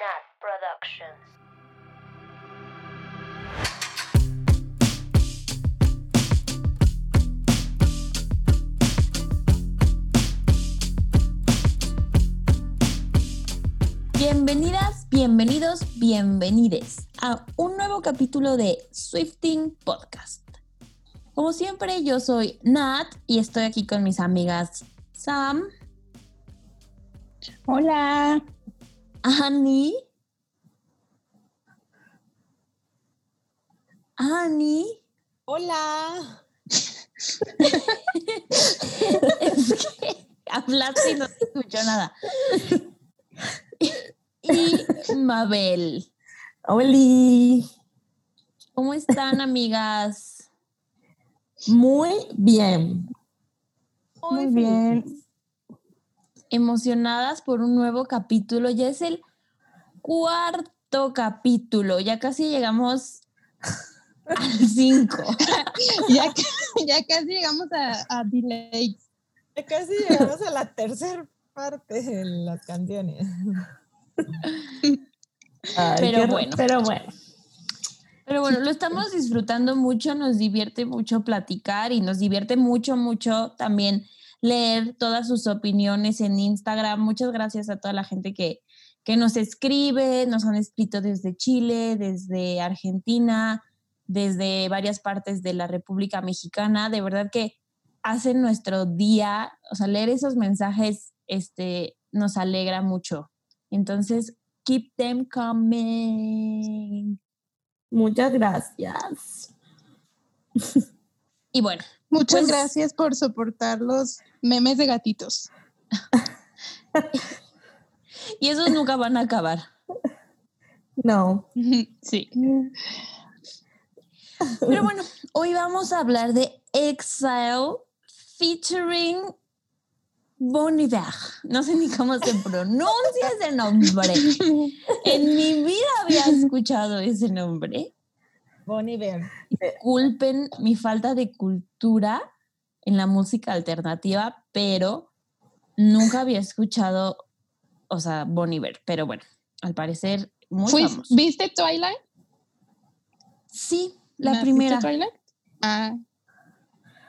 Nat Productions. Bienvenidas, bienvenidos, bienvenides a un nuevo capítulo de Swifting Podcast. Como siempre, yo soy Nat y estoy aquí con mis amigas Sam, Hola. Annie, Annie. Hola. Es que hablaste y no se escuchó nada. Y Mabel. Oli. ¿Cómo están, amigas? Muy bien. Muy bien. Emocionadas por un nuevo capítulo. Ya es el cuarto capítulo. Ya casi llegamos al cinco. Ya, ca- ya casi llegamos a, a delay. Ya casi llegamos a la tercera parte de las canciones. Ay, Pero qué- bueno. Pero bueno. Pero bueno, lo estamos disfrutando mucho, nos divierte mucho platicar y nos divierte mucho, mucho también leer todas sus opiniones en Instagram. Muchas gracias a toda la gente que, que nos escribe, nos han escrito desde Chile, desde Argentina, desde varias partes de la República Mexicana. De verdad que hacen nuestro día, o sea, leer esos mensajes este, nos alegra mucho. Entonces, keep them coming. Muchas gracias. Y bueno, Muchas Pues- gracias por soportar los memes de gatitos. y esos nunca van a acabar. No. Sí. Pero bueno, hoy vamos a hablar de Exile featuring Bon Iver. No sé ni cómo se pronuncia ese nombre. En mi vida había escuchado ese nombre. Bonnie Bear. Disculpen mi falta de cultura en la música alternativa, pero nunca había escuchado, o sea, Bon Iver. Pero bueno, al parecer muy famoso. ¿Viste Twilight? Sí, la ¿No viste primera. Twilight? Ah.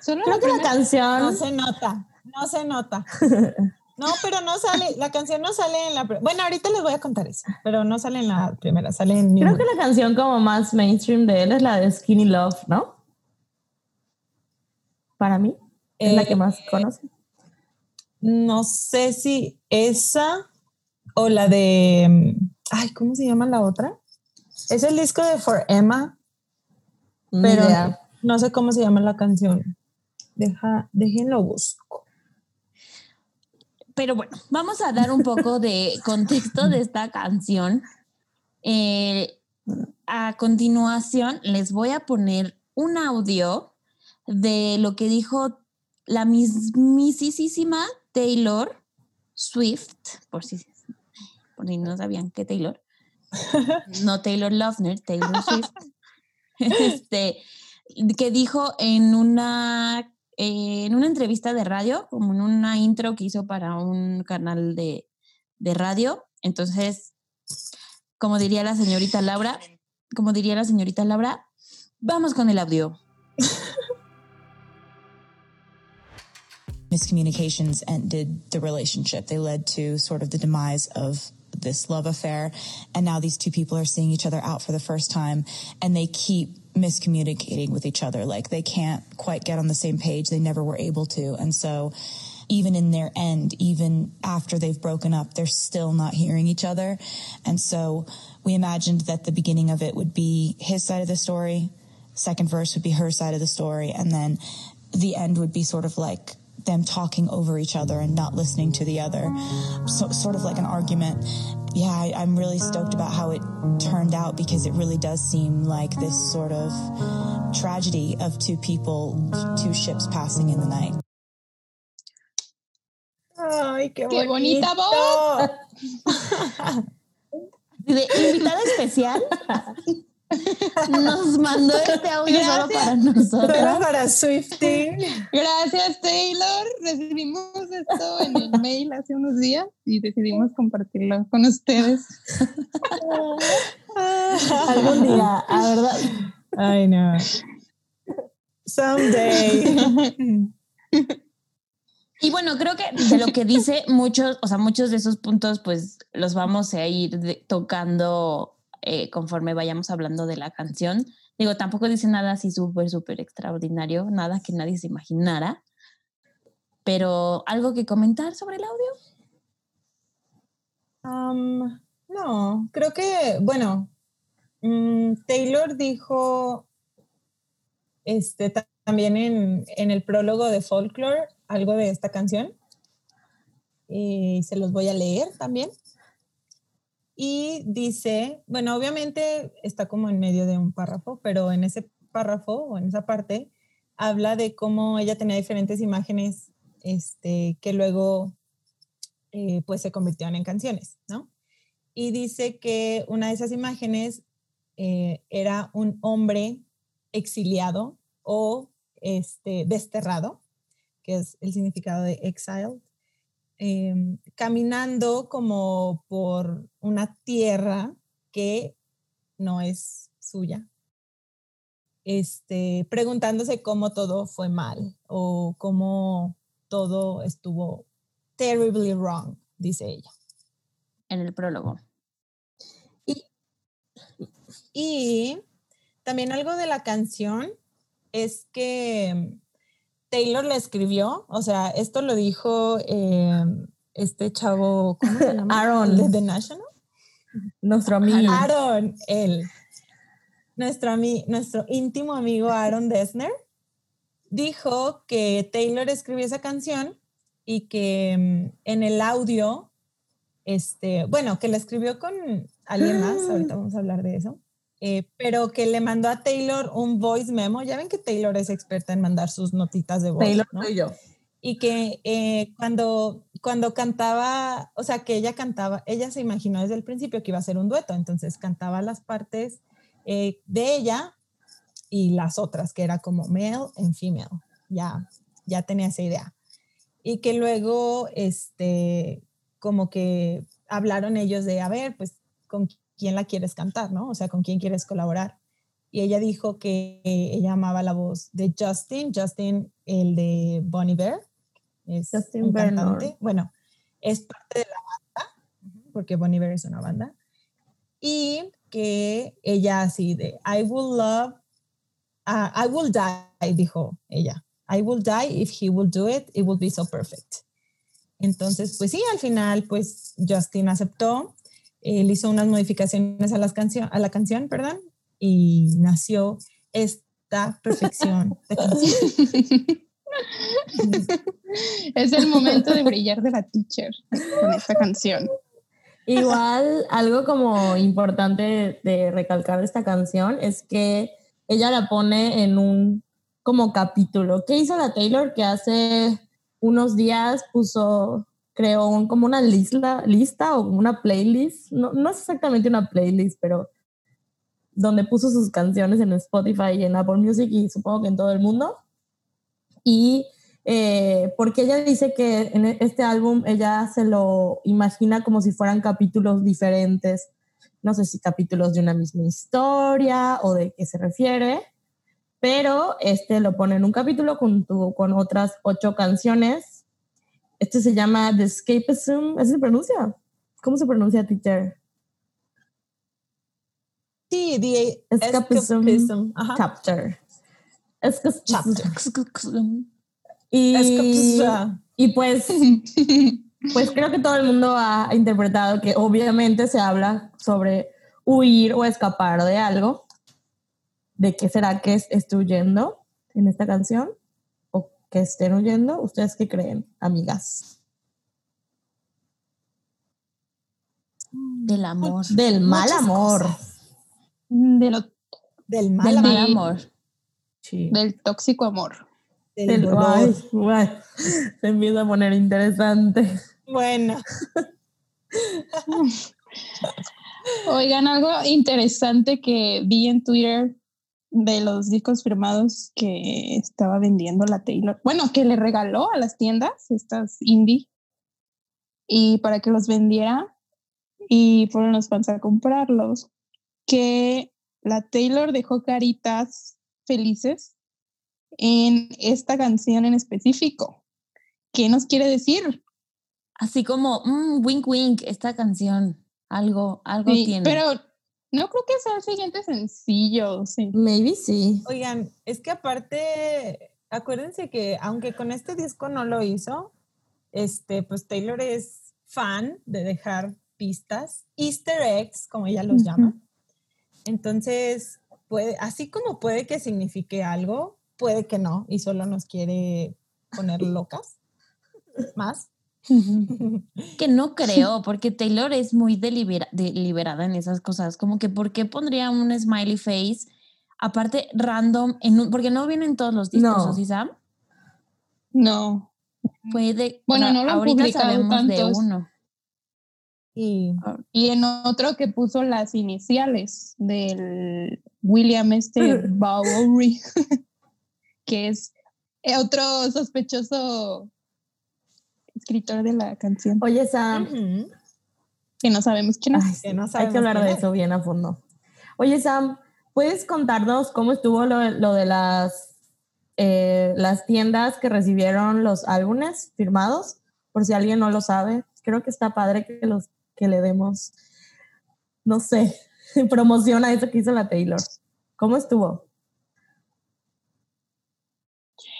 ¿Solo Creo la que la primera? canción. No se nota, no se nota. No, pero no sale, la canción no sale en la... Bueno, ahorita les voy a contar eso, pero no sale en la primera, sale en... Creo que la canción como más mainstream de él es la de Skinny Love, ¿no? Para mí. Es la Eh, que más conoce. No sé si esa o la de... mm, Ay, ¿cómo se llama la otra? Es el disco de For Emma, pero no sé cómo se llama la canción. Deja, déjenlo busco. Pero bueno, vamos a dar un poco de contexto de esta canción. Eh, a continuación, les voy a poner un audio de lo que dijo la mismísima Taylor Swift, por si, por si no sabían que Taylor, no Taylor Lautner, Taylor Swift, este, que dijo en una en una entrevista de radio, como en una intro que hizo para un canal de, de radio. Entonces, como diría la señorita Laura, como diría la señorita Laura, vamos con el audio. miscommunications ended the relationship. They led to sort of the demise of this love affair. And now these two people are seeing each other out for the first time and they keep miscommunicating with each other. Like they can't quite get on the same page. They never were able to. And so even in their end, even after they've broken up, they're still not hearing each other. And so we imagined that the beginning of it would be his side of the story. Second verse would be her side of the story. And then the end would be sort of like them talking over each other and not listening to the other. So, sort of like an argument. Yeah, I, I'm really stoked about how it turned out because it really does seem like this sort of tragedy of two people, two ships passing in the night. Ay, qué, Qué bonita bonito. De invitada especial, Nos mandó este audio solo para Solo nosotros. para Swifty. Gracias, Taylor. Recibimos esto en el mail hace unos días y decidimos compartirlo con ustedes. Algún día, a verdad. Ay, no. Someday. Y bueno, creo que de lo que dice muchos, o sea, muchos de esos puntos, pues los vamos a ir de- tocando eh, conforme vayamos hablando de la canción. Digo, tampoco dice nada así súper, súper extraordinario, nada que nadie se imaginara. Pero algo que comentar sobre el audio. No, creo que, bueno, mm, Taylor dijo este, ta- también en, en el prólogo de Folklore algo de esta canción. Y se los voy a leer también. Y dice, bueno, obviamente está como en medio de un párrafo, pero en ese párrafo o en esa parte habla de cómo ella tenía diferentes imágenes este, que luego eh, pues se convirtieron en canciones, ¿no? Y dice que una de esas imágenes eh, era un hombre exiliado o este, desterrado, que es el significado de exiled, em, caminando como por una tierra que no es suya, este, preguntándose cómo todo fue mal o cómo todo estuvo terribly wrong, dice ella. En el prólogo. Y también algo de la canción es que Taylor la escribió, o sea, esto lo dijo eh, este chavo, ¿cómo se llama? Aaron. De The National. Nuestro amigo. Aaron, él. Nuestro, nuestro íntimo amigo Aaron Dessner dijo que Taylor escribió esa canción y que mm, en el audio, este, bueno, que la escribió con alguien más, ahorita vamos a hablar de eso, eh, pero que le mandó a Taylor un voice memo. Ya ven que Taylor es experta en mandar sus notitas de voz. Taylor ¿no? soy yo. y que eh, cuando, cuando cantaba, o sea, que ella cantaba, ella se imaginó desde el principio que iba a ser un dueto, entonces cantaba las partes eh, de ella y las otras, que era como male and female, ya, ya tenía esa idea. Y que luego, este, como que hablaron ellos de, a ver, pues, ¿con quién la quieres cantar, no? O sea, ¿con quién quieres colaborar? Y ella dijo que ella amaba la voz de Justin, Justin, el de Bonnie Bear, es Justin un Bernard. cantante. Bueno, es parte de la banda, porque Bonnie Bear es una banda. Y que ella así de, I will love, ah, I will die, dijo ella. I will die if he will do it, it will be so perfect. Entonces, pues sí, al final, pues Justin aceptó, él hizo unas modificaciones a, las cancio- a la canción, perdón, y nació esta perfección de canción. es el momento de brillar de la teacher con esta canción. Igual, algo como importante de recalcar de esta canción es que ella la pone en un como capítulo. ¿Qué hizo la Taylor? Que hace unos días puso, creó un, como una lista, lista o una playlist. No, no es exactamente una playlist, pero donde puso sus canciones en Spotify y en Apple Music y supongo que en todo el mundo. Y eh, porque ella dice que en este álbum ella se lo imagina como si fueran capítulos diferentes, no sé si capítulos de una misma historia o de qué se refiere, pero este lo pone en un capítulo junto con otras ocho canciones. Este se llama The Escapism, ¿así se pronuncia? ¿Cómo se pronuncia, teacher? Sí, the Escapism, escapism, ajá. Chapter. Escapism. Chapter. Y, Escapism. y pues Pues creo que todo el mundo ha interpretado que obviamente se habla sobre huir o escapar de algo. ¿De qué será que es- esté huyendo en esta canción? ¿O que estén huyendo? ¿Ustedes qué creen, amigas? Del amor. Del mal Muchas amor. De lo, Del mal Del amor, mal amor. Sí. del tóxico amor. del Del- dolor. ay, ay, se empieza a poner interesante. Bueno, Oigan, algo interesante que vi en Twitter de los discos firmados que estaba vendiendo la Taylor. Bueno, que le regaló a las tiendas, estas indie, y para que los vendiera. Y fueron los fans a comprarlos. Que la Taylor dejó caritas felices en esta canción en específico. ¿Qué nos quiere decir? Así como, mm, wink wink, esta canción, algo, algo Sí, tiene. pero no creo que sea el siguiente sencillo. Sí. Maybe sí. Oigan, es que aparte, acuérdense que aunque con este disco no lo hizo, este, pues Taylor es fan de dejar pistas, easter eggs, como ella los llama. Entonces, puede, así como puede que signifique algo, puede que no, y solo nos quiere poner locas más. Que no creo, porque Taylor es muy delibera- deliberada en esas cosas. Como que, ¿por qué pondría un smiley face? Aparte, random, en un- porque no vienen todos los discos, No. ¿o sí, Sam? No. Puede, Bueno, no lo ahorita sabemos de uno. Y Y en otro que puso las iniciales del William este Bowery, que es otro sospechoso escritor de la canción, Oye, Sam, que no sabemos quién es. ay, que no hay que hablar de es. eso bien a fondo. Oye, Sam, ¿puedes contarnos cómo estuvo lo, lo de las, eh, las tiendas que recibieron los álbumes firmados? Por si alguien no lo sabe. Creo que está padre que, los, que le demos, no sé, promoción a eso que hizo la Taylor. ¿Cómo estuvo?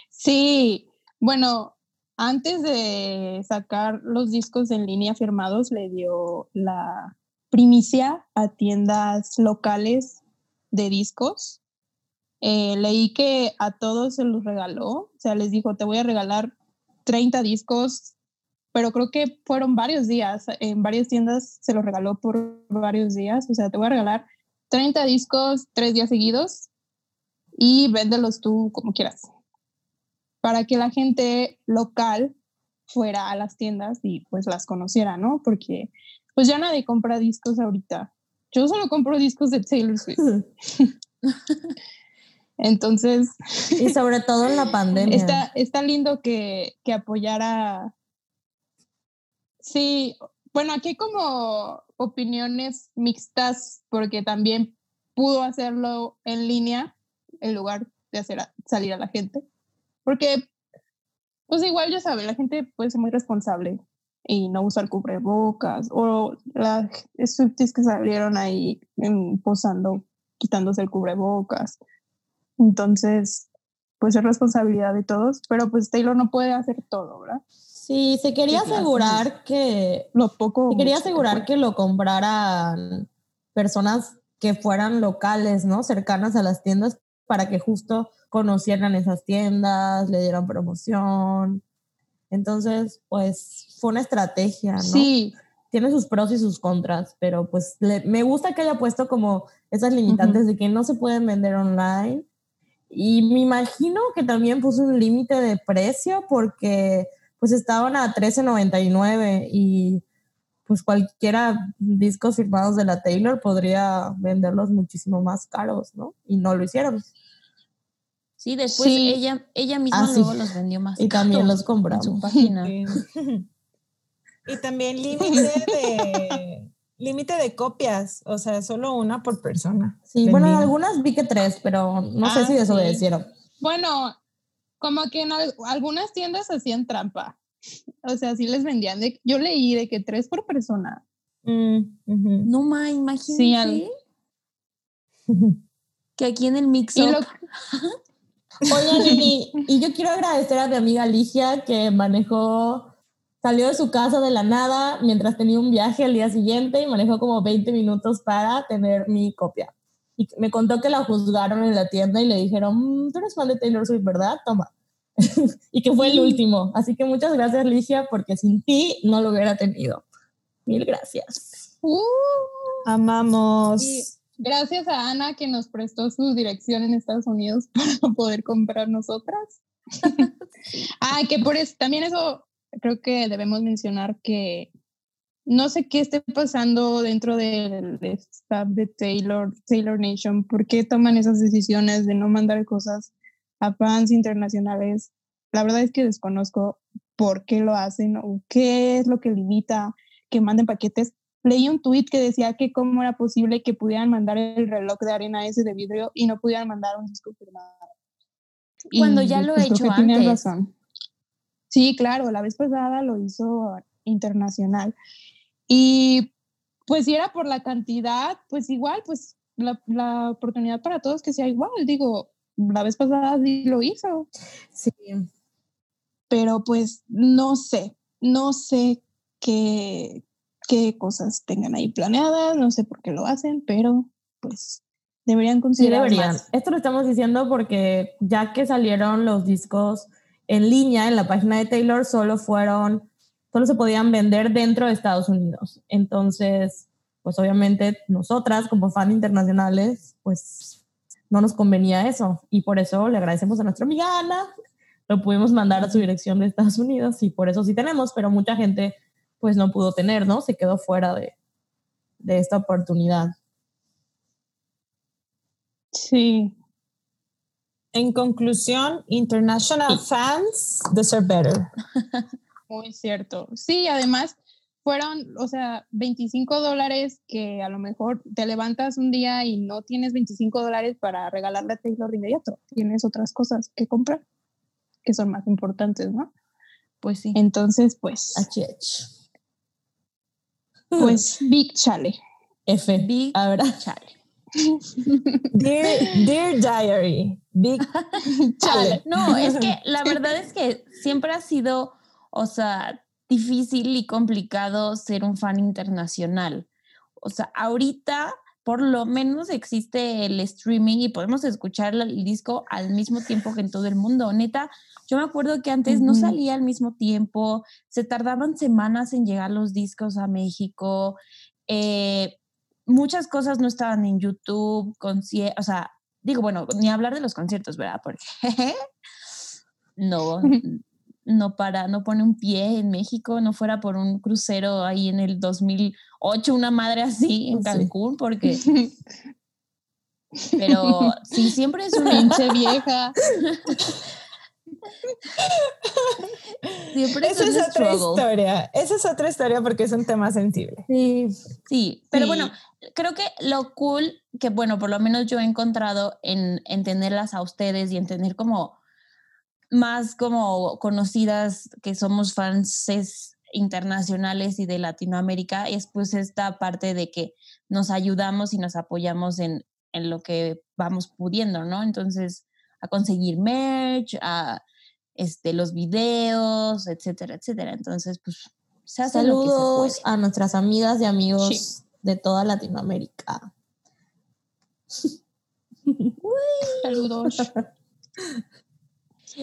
Sí, bueno, antes de sacar los discos en línea firmados, le dio la primicia a tiendas locales de discos. Eh, leí que a todos se los regaló, o sea, les dijo, te voy a regalar 30 discos, pero creo que fueron varios días, en varias tiendas se los regaló por varios días, o sea, te voy a regalar 30 discos tres días seguidos y véndelos tú como quieras para que la gente local fuera a las tiendas y pues las conociera, ¿no? Porque pues ya nadie compra discos ahorita. Yo solo compro discos de Taylor Swift. Entonces, Y sobre todo en la pandemia. está, está lindo que, que apoyara. Sí, bueno, aquí hay como opiniones mixtas porque también pudo hacerlo en línea en lugar de hacer a- salir a la gente. Porque, pues igual ya saben, la gente puede ser muy responsable y no usar cubrebocas o las Swifties que salieron ahí posando, quitándose el cubrebocas. Entonces, pues es responsabilidad de todos, pero pues Taylor no puede hacer todo, ¿verdad? Sí, se quería asegurar que Lo poco. se quería asegurar que lo compraran personas que fueran locales, ¿no? Cercanas a las tiendas para que justo conocieran esas tiendas, le dieran promoción. Entonces, pues fue una estrategia, ¿no? Sí, Tiene sus pros y sus contras, pero pues le- me gusta que haya puesto como esas limitantes de que no se pueden vender online. Y me imagino que también puso un límite de precio porque pues estaban a 13.99 y pues cualquiera discos firmados de la Taylor podría venderlos muchísimo más caros, ¿no? Y no lo hicieron. Sí, después Sí. ella, ella misma Ah, sí. luego los vendió más Y también los compramos. en su página. Sí. Y también límite de límite de copias, o sea, solo una por persona. Sí, bueno, en vendida. algunas vi que tres, pero no sé Ah, si sí. desobedecieron. bueno, como que en al- algunas tiendas hacían trampa. O sea, sí les vendían de. Yo leí de que tres por persona. Mm. No ma, imagínate Sí, al- que aquí en el mix Y lo, Oigan, y, y yo quiero agradecer a mi amiga Ligia que manejó, salió de su casa de la nada mientras tenía un viaje al día siguiente y manejó como 20 minutos para tener mi copia. Y me contó que la juzgaron en la tienda y le dijeron, "Mm, tú eres fan de Taylor Swift, ¿verdad? Toma. y que fue el último. Así que muchas gracias, Ligia, porque sin ti no lo hubiera tenido. Mil gracias. Uh, Amamos. Sí. Gracias a Ana que nos prestó su dirección en Estados Unidos para poder comprar nosotras. ah, que por eso, también eso creo que debemos mencionar que no sé qué esté pasando dentro del staff de Taylor, Taylor Nation, por qué toman esas decisiones de no mandar cosas a fans internacionales. La verdad es que desconozco por qué lo hacen o qué es lo que limita que manden paquetes. Leí un tweet que decía que cómo era posible que pudieran mandar el reloj de arena ese de vidrio y no pudieran mandar un disco firmado. Cuando ya lo he pues, hecho tienen antes. razón. Sí, claro, la vez pasada lo hizo internacional. Y pues si era por la cantidad, pues igual, pues la, la oportunidad para todos que sea igual. Digo, la vez pasada sí lo hizo, Sí. pero pues no sé, no sé qué, qué cosas tengan ahí planeadas, no sé por qué lo hacen, pero pues deberían Sí, considerar deberían. más. Esto lo estamos diciendo porque ya que salieron los discos en línea en la página de Taylor, solo fueron, solo se podían vender dentro de Estados Unidos. Entonces, pues obviamente nosotras como fan internacionales, pues no nos convenía eso. Y por eso le agradecemos a nuestra amiga Ana. Lo pudimos mandar a su dirección de Estados Unidos y por eso sí tenemos, pero mucha gente pues no pudo tener, ¿no? Se quedó fuera de, de esta oportunidad. Sí, En conclusión, international fans deserve better. Muy cierto. Sí, además fueron, o sea, 25 dólares que a lo mejor te levantas un día y no tienes 25 dólares para regalarle a Taylor de inmediato. Tienes otras cosas que comprar que son más importantes, ¿no? Pues sí. Entonces, pues, HH. Pues, Big Chale. F. Big Ahora. chale. Dear, dear Diary, Big Chale. No, es que la verdad es que siempre ha sido, o sea, difícil y complicado ser un fan internacional. O sea, ahorita por lo menos existe el streaming y podemos escuchar el disco al mismo tiempo que en todo el mundo. Neta, yo me acuerdo que antes no salía al mismo tiempo, se tardaban semanas en llegar los discos a México. eh, muchas cosas no estaban en YouTube, o sea, digo, bueno, ni hablar de los conciertos, ¿verdad? Porque no, no para, no pone un pie en México, no fuera por un crucero ahí en el 2008, una madre así en. Cancún, porque, pero sí, siempre es una Pinche vieja. Siempre Esa es otra struggle. historia. Esa es otra historia porque es un tema sensible. Sí, Sí, pero Sí. bueno, creo que lo cool que, bueno, por lo menos yo he encontrado en, en tenerlas a ustedes y en tener como más como conocidas que somos fans internacionales y de Latinoamérica es pues esta parte de que nos ayudamos y nos apoyamos en, en lo que vamos pudiendo, ¿no? Entonces, a conseguir merch, a este, los videos, etcétera, etcétera. Entonces, pues, se hace lo que se Saludos puede. a nuestras amigas y amigos Sí. de toda Latinoamérica. Saludos.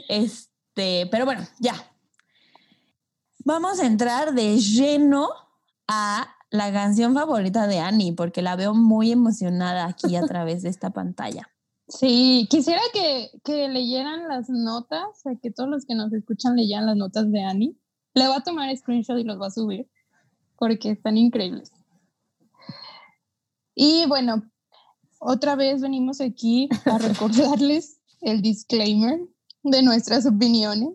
Este, pero bueno, ya. Vamos a entrar de lleno a la canción favorita de Annie, porque la veo muy emocionada aquí a través de esta pantalla. Sí, quisiera que, que leyeran las notas, que todos los que nos escuchan leyeran las notas de Annie. Le voy a tomar screenshot y los voy a subir, porque están increíbles. Y bueno, otra vez venimos aquí a recordarles el disclaimer de nuestras opiniones,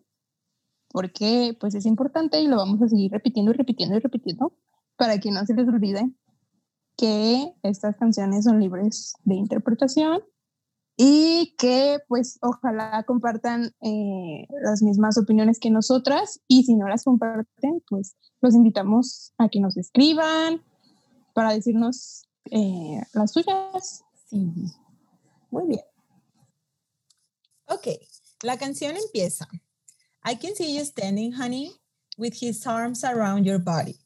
porque pues es importante y lo vamos a seguir repitiendo y repitiendo y repitiendo para que no se les olvide que estas canciones son libres de interpretación y que pues ojalá compartan eh, las mismas opiniones que nosotras y si no las comparten pues los invitamos a que nos escriban para decirnos eh, las suyas. Sí. Muy bien. Ok, la canción empieza. I can see you standing, honey, with his arms around your body,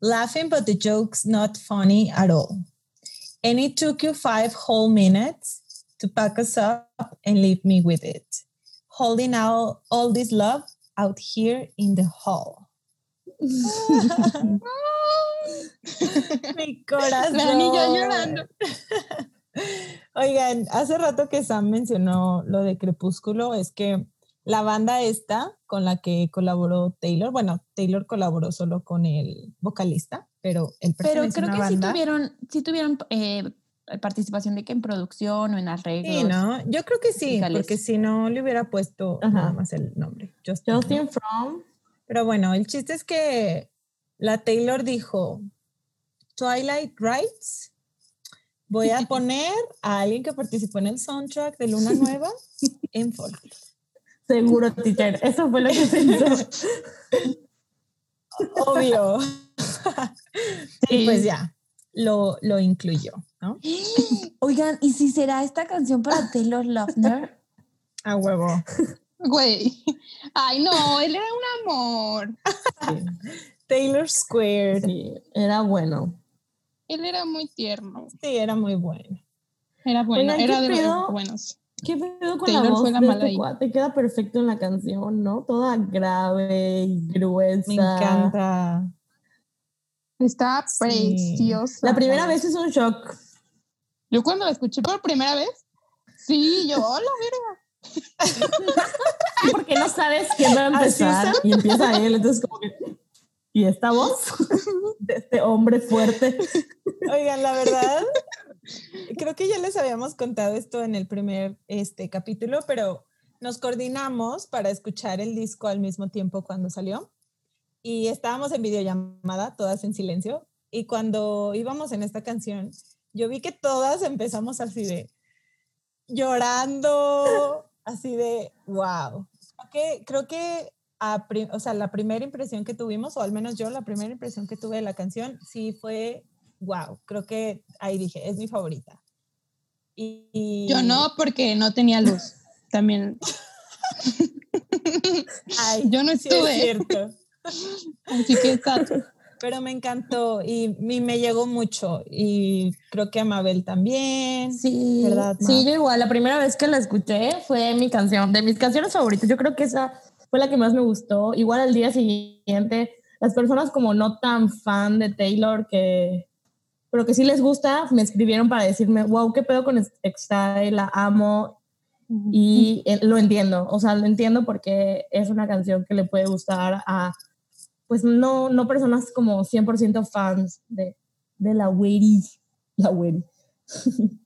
laughing, but the joke's not funny at all. And it took you five whole minutes to pack us up and leave me with it, holding out all this love out here in the hall. Mi corazón. La niña llorando. Oigan, hace rato que Sam mencionó lo de Crepúsculo, es que la banda esta con la que colaboró Taylor, bueno, Taylor colaboró solo con el vocalista, pero el Pero creo que sí tuvieron, sí tuvieron eh, participación de que en producción o en arreglos. Sí, ¿no? Yo creo que sí, porque si no le hubiera puesto nada más el nombre. Justin, From. Pero bueno, el chiste es que la Taylor dijo, Twilight Rights, voy a poner a alguien que participó en el soundtrack de Luna Nueva en folk. Seguro, teacher. Eso fue lo que pensó. Obvio. Sí. pues ya, lo, lo incluyó, ¿no? Oigan, ¿y si será esta canción para Taylor Lautner? A huevo. Güey. Ay, no, él era un amor. Taylor Square. Sí, era bueno. Él era muy tierno. Sí, era muy bueno. Era bueno, era de los buenos. ¿Qué pedo con la voz de este Te queda perfecto en la canción, ¿no? Toda grave y gruesa. Me encanta. Está preciosa. La primera vez es un shock. Yo cuando la escuché por primera vez, sí, yo, hola, verga. Porque no sabes quién va a empezar y empieza él, entonces como que... ¿Y esta voz? De este hombre fuerte. Oigan, la verdad, creo que ya les habíamos contado esto en el primer este, capítulo, pero nos coordinamos para escuchar el disco al mismo tiempo cuando salió y estábamos en videollamada, todas en silencio, y cuando íbamos en esta canción, yo vi que todas empezamos así de llorando, así de wow. que, creo que o sea, la primera impresión que tuvimos, o al menos yo la primera impresión que tuve de la canción, sí fue wow, creo que ahí dije, es mi favorita. Y, Yo no, porque no tenía luz. También. Yo no estuve. es cierto. Así que está. Pero me encantó y, me llegó mucho y creo que a Mabel también. Sí, ¿verdad? Sí, yo igual, la primera vez que la escuché fue mi canción, de mis canciones favoritas. Yo creo que esa fue la que más me gustó. Igual al día siguiente, las personas como no tan fan de Taylor que pero que sí les gusta, me escribieron para decirme, wow, qué pedo con Style, la amo y eh, lo entiendo, o sea, lo entiendo porque es una canción que le puede gustar a, pues no, no personas como 100% fans de, de la Wery, la Wery.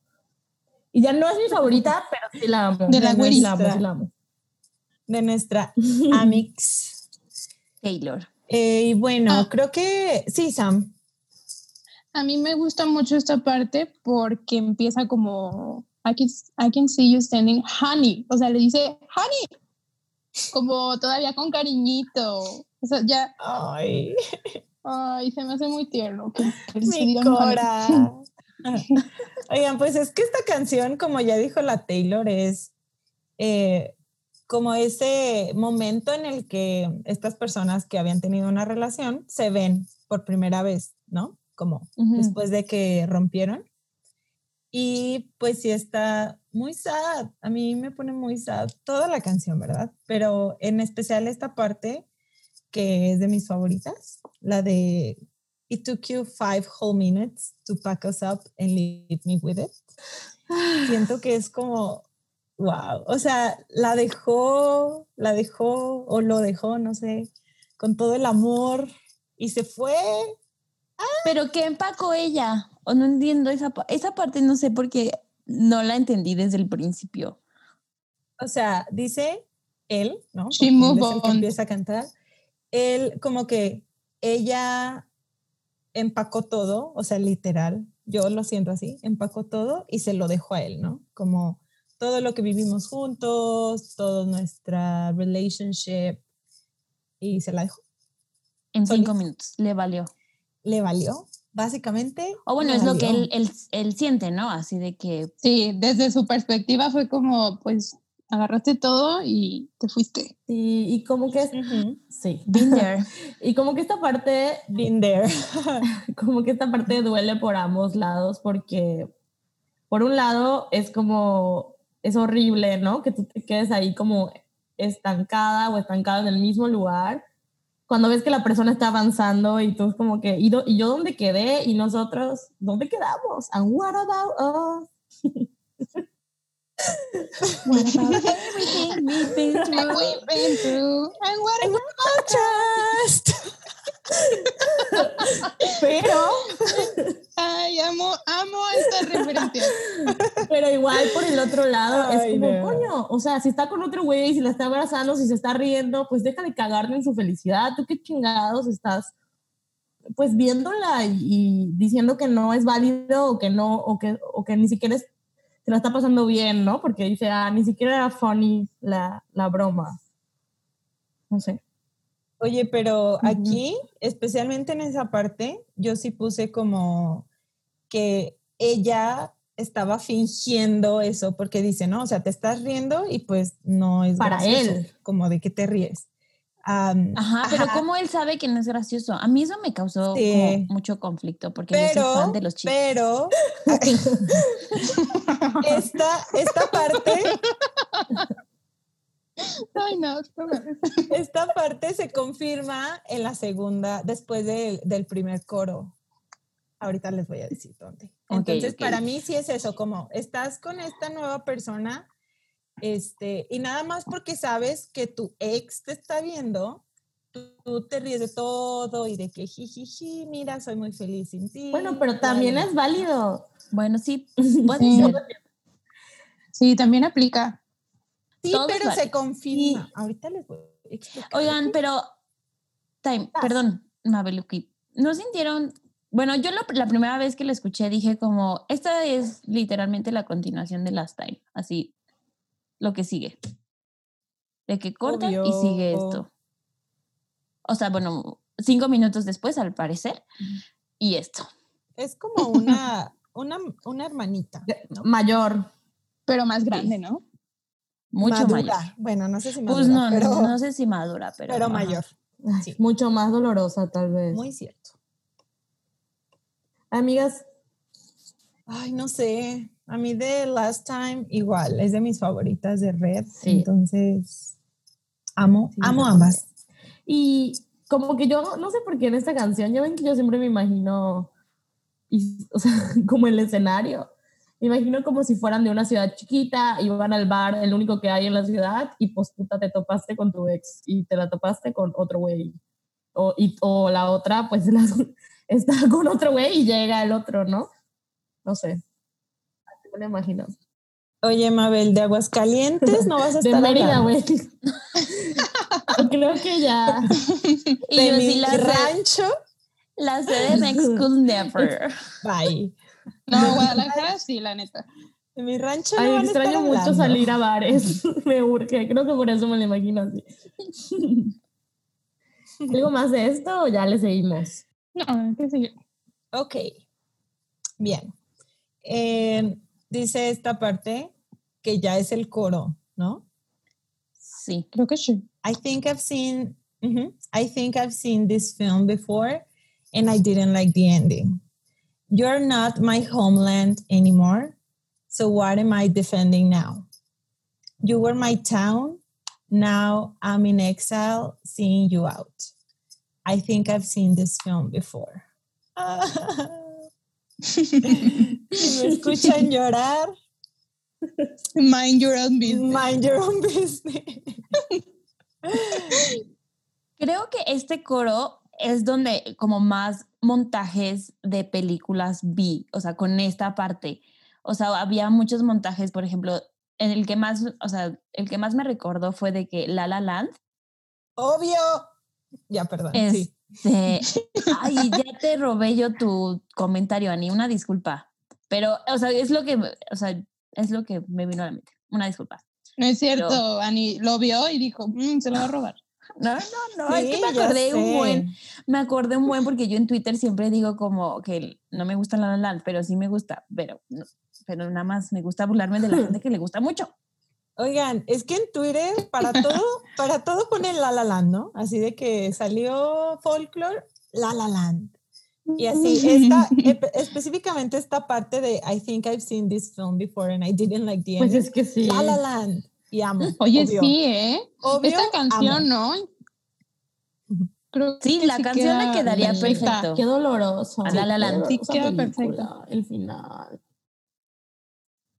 y ya no es mi favorita, pero sí la amo. De la Wery. La amo, la amo. De nuestra Amix. Taylor. Eh, y bueno, ah. creo que sí, Sam. A mí me gusta mucho esta parte porque empieza como I can, I can see you standing, honey. O sea, le dice honey, como todavía con cariñito. O sea, ya. Ay. Ay, se me hace muy tierno. Que, Mi cora. Oigan, pues es que esta canción, como ya dijo la Taylor, es eh, como ese momento en el que estas personas que habían tenido una relación se ven por primera vez, ¿no? como después de que rompieron. Y pues sí está muy sad, a mí me pone muy sad toda la canción, ¿verdad? Pero en especial esta parte que es de mis favoritas, la de It took you five whole minutes to pack us up and leave me with it. Siento que es como, wow, o sea, la dejó, la dejó o lo dejó, no sé, con todo el amor y se fue pero ¿qué empacó ella? O no entiendo esa, esa parte, no sé porque no la entendí desde el principio. O sea, dice él, ¿no? She empieza a cantar. Él, como que ella empacó todo, o sea, literal, yo lo siento así, empacó todo y se lo dejó a él, ¿no? Como todo lo que vivimos juntos, toda nuestra relationship y se la dejó. En cinco minutos, le valió le valió, básicamente. O bueno, es lo que él, él, siente, ¿no? Así de que... Sí, desde su perspectiva fue como, pues, agarraste todo y te fuiste. Sí, y como que... Sí. Been there. y como que esta parte... Been there. como que esta parte duele por ambos lados porque, por un lado, es como... Es horrible, ¿no? Que tú te quedes ahí como estancada o estancado en el mismo lugar cuando ves que la persona está avanzando y tú es como que, ¿y, ¿y yo dónde quedé? ¿Y nosotros dónde quedamos? And what about us? What about everything we've been And through? we've been through, and what And about Trust. Pero, Ay, amo, amo esta referencia. pero igual por el otro lado, Ay, es como, no. coño, o sea, si está con otro güey, si la está abrazando, si se está riendo, pues deja de cagarle en su felicidad. Tú qué chingados estás, pues viéndola y, y diciendo que no es válido o que no, o que, o que ni siquiera es, se la está pasando bien, ¿no? Porque dice, ah, ni siquiera era funny la, la broma. No sé. Oye, pero aquí, especialmente en esa parte, yo sí puse como que ella estaba fingiendo eso, porque dice, no, o sea, te estás riendo y pues no es Para gracioso, él. como de que te ríes. Am, Ajá, pero Ajá. ¿cómo él sabe que no es gracioso? A mí eso me causó Sí. como mucho conflicto porque yo soy pero, fan de los chistes. pero, esta, esta parte, Ay, no, esta parte se confirma en la segunda, después del- del primer coro. Ahorita les voy a decir dónde. Entonces, ok. para mí sí es eso, como estás con esta nueva persona, este, y nada más porque sabes que tu ex te está viendo, tú, tú te ríes de todo y de que jijiji, mira, soy muy feliz sin ti. Bueno, pero también es válido. Bueno, sí, Sí. Sí, también aplica. Sí, todo pero se confirma. Ahorita les voy a explicar. Oigan, pero, time, perdón, Mabeluki, ¿no sintieron? Bueno, yo lo- la primera vez que lo escuché dije como, esta es literalmente la continuación de Last Time, así, lo que sigue. De que cortan y sigue Obvio. esto. O sea, bueno, cinco minutos después, al parecer, y esto. Es como una, una, una hermanita. ¿no? Mayor. Pero más grande, ¿no? Mucho Madura. mayor. Bueno, no sé si madura, Pues no, no- pero, no sé si madura, pero. pero mayor. Sí. Mucho más dolorosa, tal vez. Muy cierto. Amigas, Ay, no sé. A mí de Last Time igual, es de mis favoritas de Red. Sí. Entonces, amo, Sí, amo ambas. Y como que yo, no sé por qué en esta canción, ya ven que yo siempre me imagino, y, o sea, como el escenario. Me imagino como si fueran de una ciudad chiquita y van al bar, el único que hay en la ciudad, y pues puta, te topaste con tu ex y te la topaste con otro güey. O, y, o la otra, pues la- está con otro güey y llega el otro, ¿no? No sé. Me lo imagino. Oye, Mabel, de Aguascalientes no vas a De estar Mérida, hablando. güey. Creo que ya. Y De yo mi sí la rancho. la sé de Next School Never. Bye. No, Guadalajara sí, la neta. De mi rancho no Ay, estar extraño mucho hablando. salir a bares. me urge. Creo que por eso me lo imagino así. ¿Algo más de esto o ya le seguimos? No, que seguir. Ok. Bien. Eh, dice esta parte que ya es el coro, ¿no? Sí. Creo que sí. I think I've seen mhm, I think I've seen this film before and I didn't like the ending. You're not my homeland anymore. So what am I defending now? You were my town. Now I'm in exile seeing you out. I think I've seen this film before. si me escuchan llorar, Mind your own business. mind your own business. Creo que este coro es donde como más montajes de películas vi, o sea, con esta parte. O sea, había muchos montajes, por ejemplo, en el que más, o sea, el que más me recordó fue de que La La Land, Obvio. Ya, perdón. sí. Este, ay, ya te robé yo tu comentario, Ani, una disculpa. Pero, o sea, es lo que, o sea, es lo que me vino a la mente. Una disculpa. No es cierto, Ani lo vio y dijo, "Mm, se lo va a robar. No, no, no, es que Sí, me acordé un buen, me acordé un buen porque yo en Twitter siempre digo como que no me gusta La La Land, pero sí me gusta, pero, pero nada más me gusta burlarme de la gente que le gusta mucho. Oigan, es que en Twitter para todo, para todo ponen La La Land, ¿no? Así de que salió folklore, La La Land. Y así, esta, espe- específicamente esta parte de I think I've seen this film before and I didn't like the Pues ending. es que sí. La La Land. Y amo. Oye, obvio. sí, ¿eh? Obvio, Esta canción, amo. ¿no? Creo Sí, que la canción le quedaría perfecta. perfecto. Qué doloroso. A La La Land. Sí, queda perfecto. El final.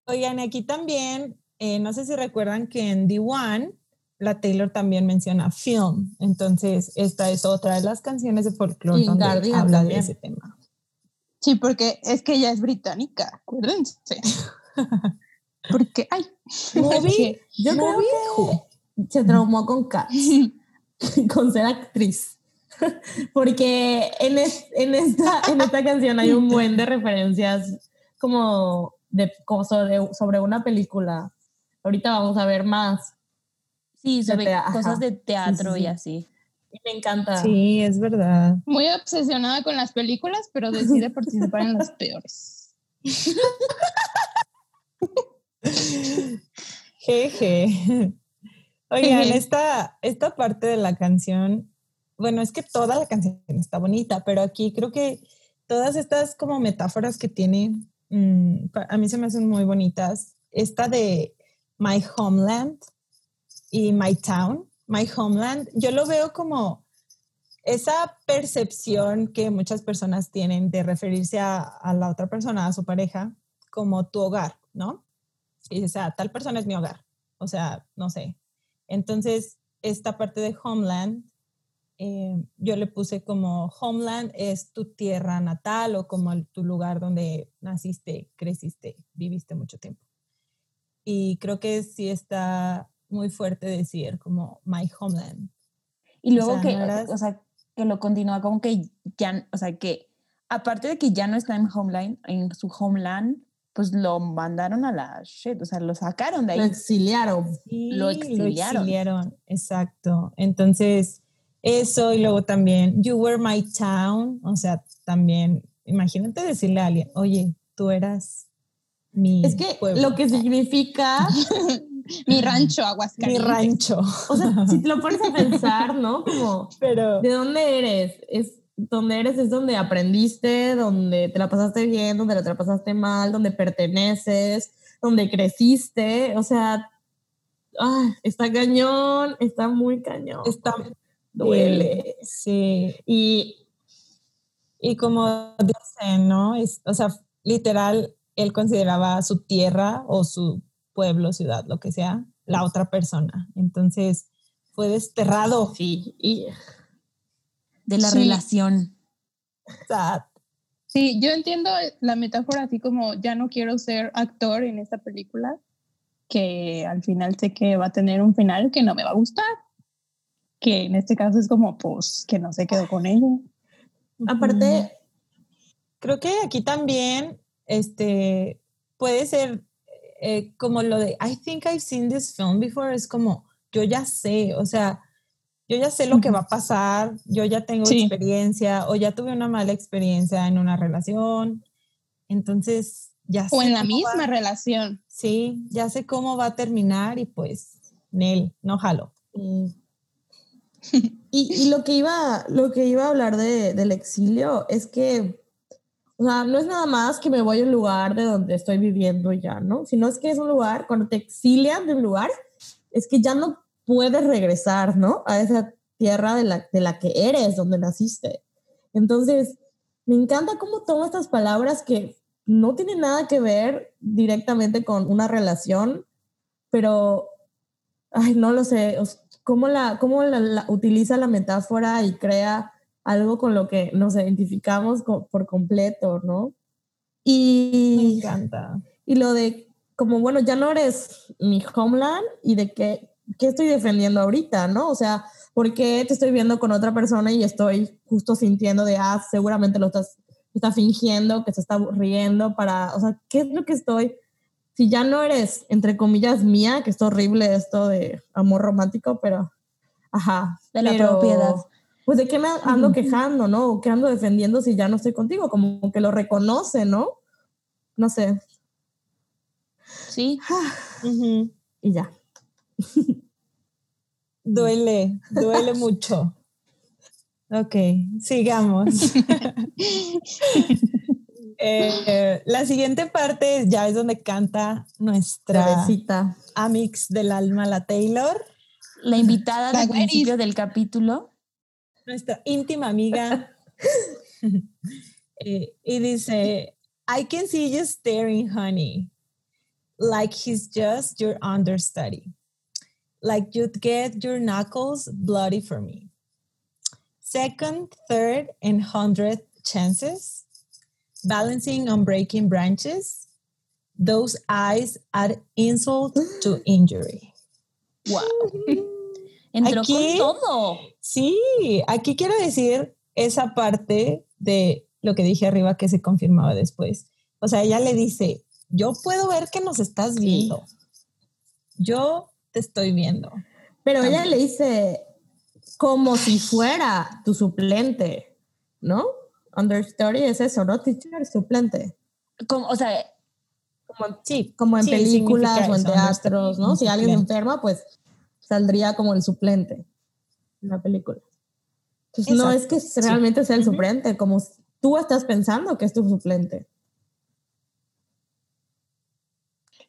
Oigan, aquí también eh, no sé si recuerdan que en The One, la Taylor también menciona film. Entonces, esta es otra de las canciones de folclore donde Guardian habla de también. ese tema. Sí, porque es que ella es británica, acuérdense. porque, ay, Movie, yo creo que se traumó con Cats, con ser actriz. Porque en, es- en, esta, en esta canción hay un buen de referencias como, de, como sobre, sobre una película. Ahorita vamos a ver más. Sí, sobre ajá. cosas de teatro sí, y sí. así. Y me encanta. Sí, es verdad. muy obsesionada con las películas, pero decide participar en las peores. Jeje. Oigan, esta, esta parte de la canción, bueno, es que toda la canción está bonita, pero aquí creo que todas estas como metáforas que tiene, mm, a mí se me hacen muy bonitas. Esta de My Homeland y My Town, My Homeland, yo lo veo como esa percepción que muchas personas tienen de referirse a, la otra persona, a su pareja, como tu hogar, ¿no? Y o sea, tal persona es mi hogar. O sea, no sé. Entonces, esta parte de Homeland, eh, yo le puse como Homeland es tu tierra natal o como tu lugar donde naciste, creciste, viviste mucho tiempo. Y creo que sí está muy fuerte decir como my homeland. Y luego sea, que, no eras- o sea, que lo continúa como que ya, o sea, que aparte de que ya no está en Homeland, en su Homeland, pues lo mandaron a la shit, o sea, lo sacaron de Lo ahí. exiliaron. Sí, Lo exiliaron. exiliaron, exacto. Entonces, eso y luego también, you were my town, o sea, también, imagínate decirle a alguien, oye, tú eras mi Es que pueblo, lo que significa, Mi rancho, mi Aguascalientes. rancho. o sea, si te lo pones a pensar, ¿no? Como, Pero ¿de dónde eres? Es donde eres es donde aprendiste, donde te la pasaste bien, donde la te la pasaste mal, donde perteneces, donde creciste, o sea, ah, está cañón, está muy cañón. está duele. Sí, Y y como dicen, ¿no? Es, o sea, literal, él consideraba su tierra o su pueblo, ciudad, lo que sea, la otra persona. Entonces, fue desterrado. sí, y de la Sí. relación. Sad. Sí, yo entiendo la metáfora así como ya no quiero ser actor en esta película, que al final sé que va a tener un final que no me va a gustar, que en este caso es como pues que no se quedó con ella. aparte, Creo que aquí también este, puede ser eh, como lo de I think I've seen this film before, es como yo ya sé, o sea, yo ya sé lo que va a pasar, yo ya tengo Sí. experiencia o ya tuve una mala experiencia en una relación, entonces ya sé. O en la cómo va- misma relación. Sí, ya sé cómo va a terminar y pues, Nel, no jalo. Y, y, y lo que iba, lo que iba a hablar de, del exilio es que, o sea, no es nada más que me voy a un lugar de donde estoy viviendo ya, ¿no? Sino es que es un lugar, cuando te exilian de un lugar, es que ya no puedes regresar, ¿no? A esa tierra de la, de la que eres, donde naciste. Entonces, me encanta cómo toma estas palabras que no tienen nada que ver directamente con una relación, pero, ay, no lo sé, cómo, la, cómo la- utiliza la metáfora y crea algo con lo que nos identificamos co- por completo, ¿no? Me Y, encanta. y lo de, como, bueno, ya no eres mi homeland y de qué, qué estoy defendiendo ahorita, ¿no? O sea, ¿por qué te estoy viendo con otra persona y estoy justo sintiendo de, ah, seguramente lo estás, está fingiendo, que se está riendo para, o sea, ¿qué es lo que estoy? Si ya no eres, entre comillas, mía, que es horrible esto de amor romántico, pero, ajá. De la pero, propiedad. Pues de qué me ando quejando, ¿no? O qué ando defendiendo si ya no estoy contigo, como que lo reconoce, ¿no? No sé, Sí, y ya. Duele, duele mucho. Ok, sigamos. Eh, la siguiente parte ya es donde canta nuestra Bebecita. Amix del alma, la Taylor, la invitada La del principio del capítulo. Nuestra íntima amiga. Eh, y dice, I can see you staring, honey. like he's just your understudy. Like you'd get your knuckles bloody for me. Second, third, and hundredth chances. Balancing on breaking branches. Those eyes add insult to injury. Wow. Entró Aquí- con todo. Sí, aquí quiero decir esa parte de lo que dije arriba que se confirmaba después. O sea, ella le dice, yo puedo ver que nos estás viendo. Yo te estoy viendo. Pero ella le dice como si fuera tu suplente, ¿no? Understory es eso, ¿no? Teacher, suplente. Como, o sea, Como, Sí, como en sí, películas o en teatros, ¿no? Si alguien enferma, pues saldría como el suplente en la película. Entonces no es que sí. realmente sea el suplente, como tú estás pensando que es tu suplente.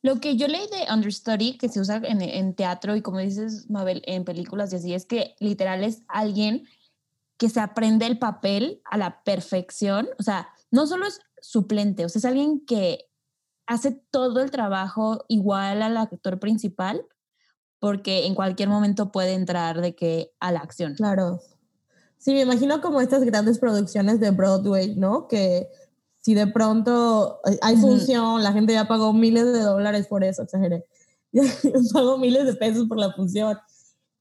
Lo que yo leí de understudy que se usa en, en teatro y como dices, Mabel, en películas y así, es que literal es alguien que se aprende el papel a la perfección. O sea, no solo es suplente, o sea, es alguien que hace todo el trabajo igual al actor principal porque en cualquier momento puede entrar de que a la acción. Claro. Sí, me imagino como estas grandes producciones de Broadway, ¿no? Que si de pronto hay- hay función, la gente ya pagó miles de dólares por eso, exageré. Ya pagó miles de pesos por la función.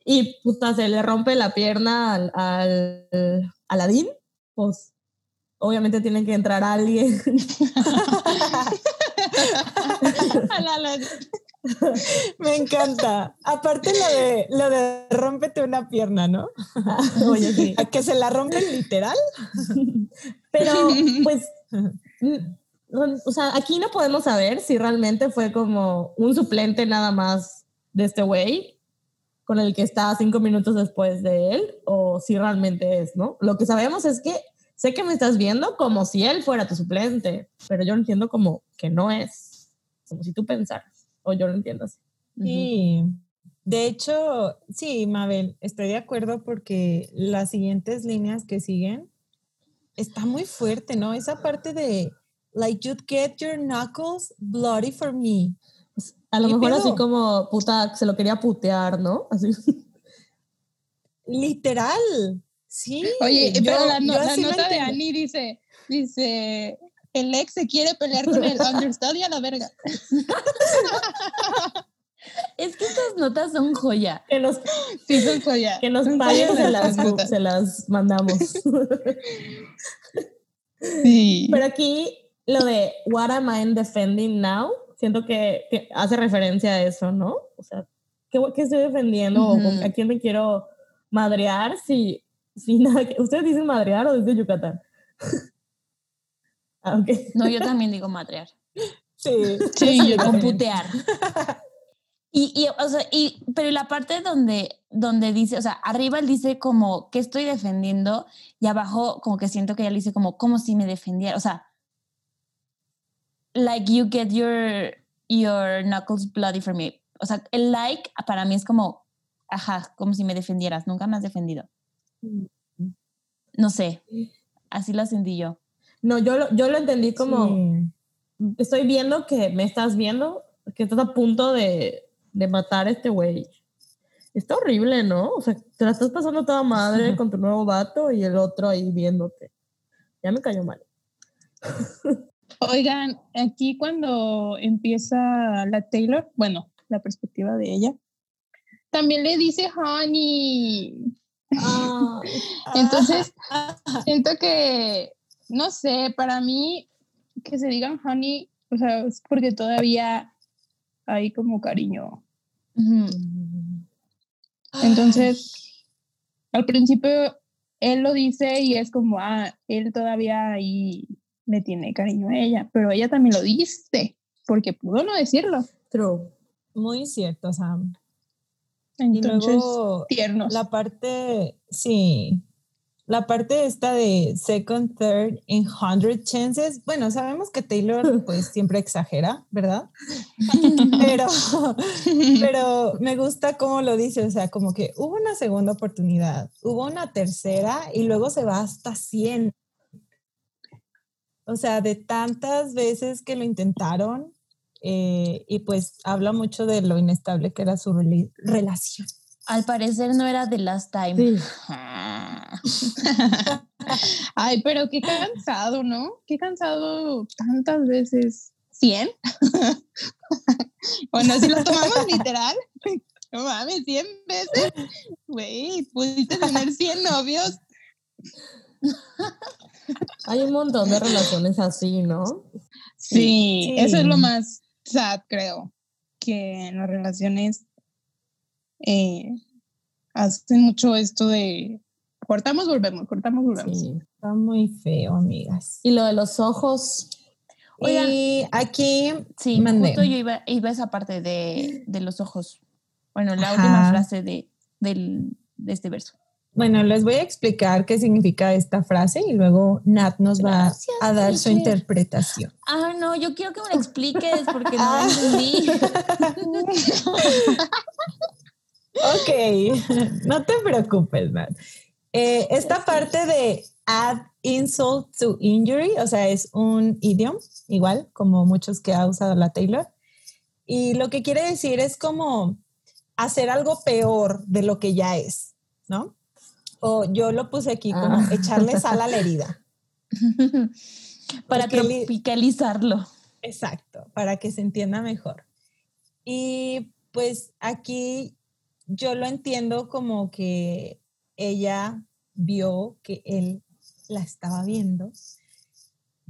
Y puta, se le rompe la pierna al, al Aladín, pues obviamente tiene que entrar alguien. Ala, ala. Me encanta. Aparte lo de lo de rómpete una pierna, ¿no? Oye, sí. A que se la rompen literal. Pero, pues, mm, o sea, aquí no podemos saber si realmente fue como un suplente nada más de este güey con el que está cinco minutos después de él o si realmente es, ¿no? Lo que sabemos es que sé que me estás viendo como si él fuera tu suplente, pero yo entiendo como que no es, como si tú pensaras, o yo lo entiendo así. Sí. De hecho, sí, Mabel, estoy de acuerdo porque las siguientes líneas que siguen está muy fuerte, ¿no? Esa parte de like you'd get your knuckles bloody for me. A lo ¿Qué mejor así como puta, se lo quería putear, ¿no? Así. Literal. Sí. Oye, yo- pero la, no- yo la así lo nota de. Annie dice, dice, el ex se quiere pelear con el understudy a la verga. Es que estas notas son joya. Que nos, Sí, son joya. que paguen, joya se las notas. se las mandamos. Sí. Pero aquí lo de What am I defending now? Siento que, que hace referencia a eso, ¿no? O sea, ¿qué, qué estoy defendiendo? ¿O con- Ujú. ¿A quién me quiero madrear? Si, si nada que- ¿Ustedes dicen madrear o desde Yucatán? Ah, ok. No, yo también digo madrear. Sí. Sí, yo con también. putear. Y, y, o sea, y, pero la parte donde, donde dice, o sea, arriba él dice como que estoy defendiendo y abajo como que siento que ella le dice como, como si me defendiera, o sea, like you get your, your knuckles bloody for me. O sea, el like para mí es como, ajá, como si me defendieras, nunca me has defendido. No sé, así lo sentí yo. No, yo lo, yo lo entendí como, Sí. estoy viendo que me estás viendo, que estás a punto de, de matar a este güey. Está horrible, ¿no? O sea, te la estás pasando toda madre con tu nuevo vato y el otro ahí viéndote. Ya me cayó mal. Oigan, aquí cuando empieza la Taylor, bueno, la perspectiva de ella, también le dice honey. Ah, Entonces, siento que, no sé, para mí que se digan honey, o sea, es porque todavía hay como cariño. Entonces, al principio él lo dice y es como, ah, él todavía ahí le tiene cariño a ella, pero ella también lo dice, porque pudo no decirlo. true. Muy cierto, Sam. Y Entonces, luego tiernos. la parte, sí, la parte esta de second, third and hundred chances. Bueno, sabemos que Taylor pues siempre exagera, ¿verdad? Pero, pero me gusta cómo lo dice, o sea, como que hubo una segunda oportunidad, hubo una tercera y luego se va hasta 100. O sea, de tantas veces que lo intentaron eh, y pues habla mucho de lo inestable que era su rela- relación. Al parecer no era The Last Time. Sí. Ay, pero qué cansado, ¿no? Qué cansado tantas veces. ¿Cien? bueno, si lo tomamos literal, no mames, cien veces. Güey, pudiste tener cien novios. Hay un montón de relaciones así, ¿no? Sí, Sí. eso es lo más sad, creo. Que en las relaciones eh, hacen mucho esto de cortamos, volvemos, cortamos, volvemos. Sí. Está muy feo, amigas. Y lo de los ojos, Oigan. Y aquí, Sí, Mande. justo yo iba, iba a esa parte de, de los ojos. Bueno, la Ajá. última frase de, del, de este verso. bueno, les voy a explicar qué significa esta frase y luego Nat nos va Gracias, a dar su interpretación. Ah, no, yo quiero que me lo expliques porque no Ah. lo entendí. Ok, no te preocupes, Nat. Eh, esta parte de add insult to injury, o sea, es un idioma, igual como muchos que ha usado la Taylor. Y lo que quiere decir es como hacer algo peor de lo que ya es, ¿no? O yo lo puse aquí como Ah. echarle sal a la herida. Para Porque li- tropicalizarlo. Exacto, para que se entienda mejor. Y pues aquí yo lo entiendo como que ella vio que él la estaba viendo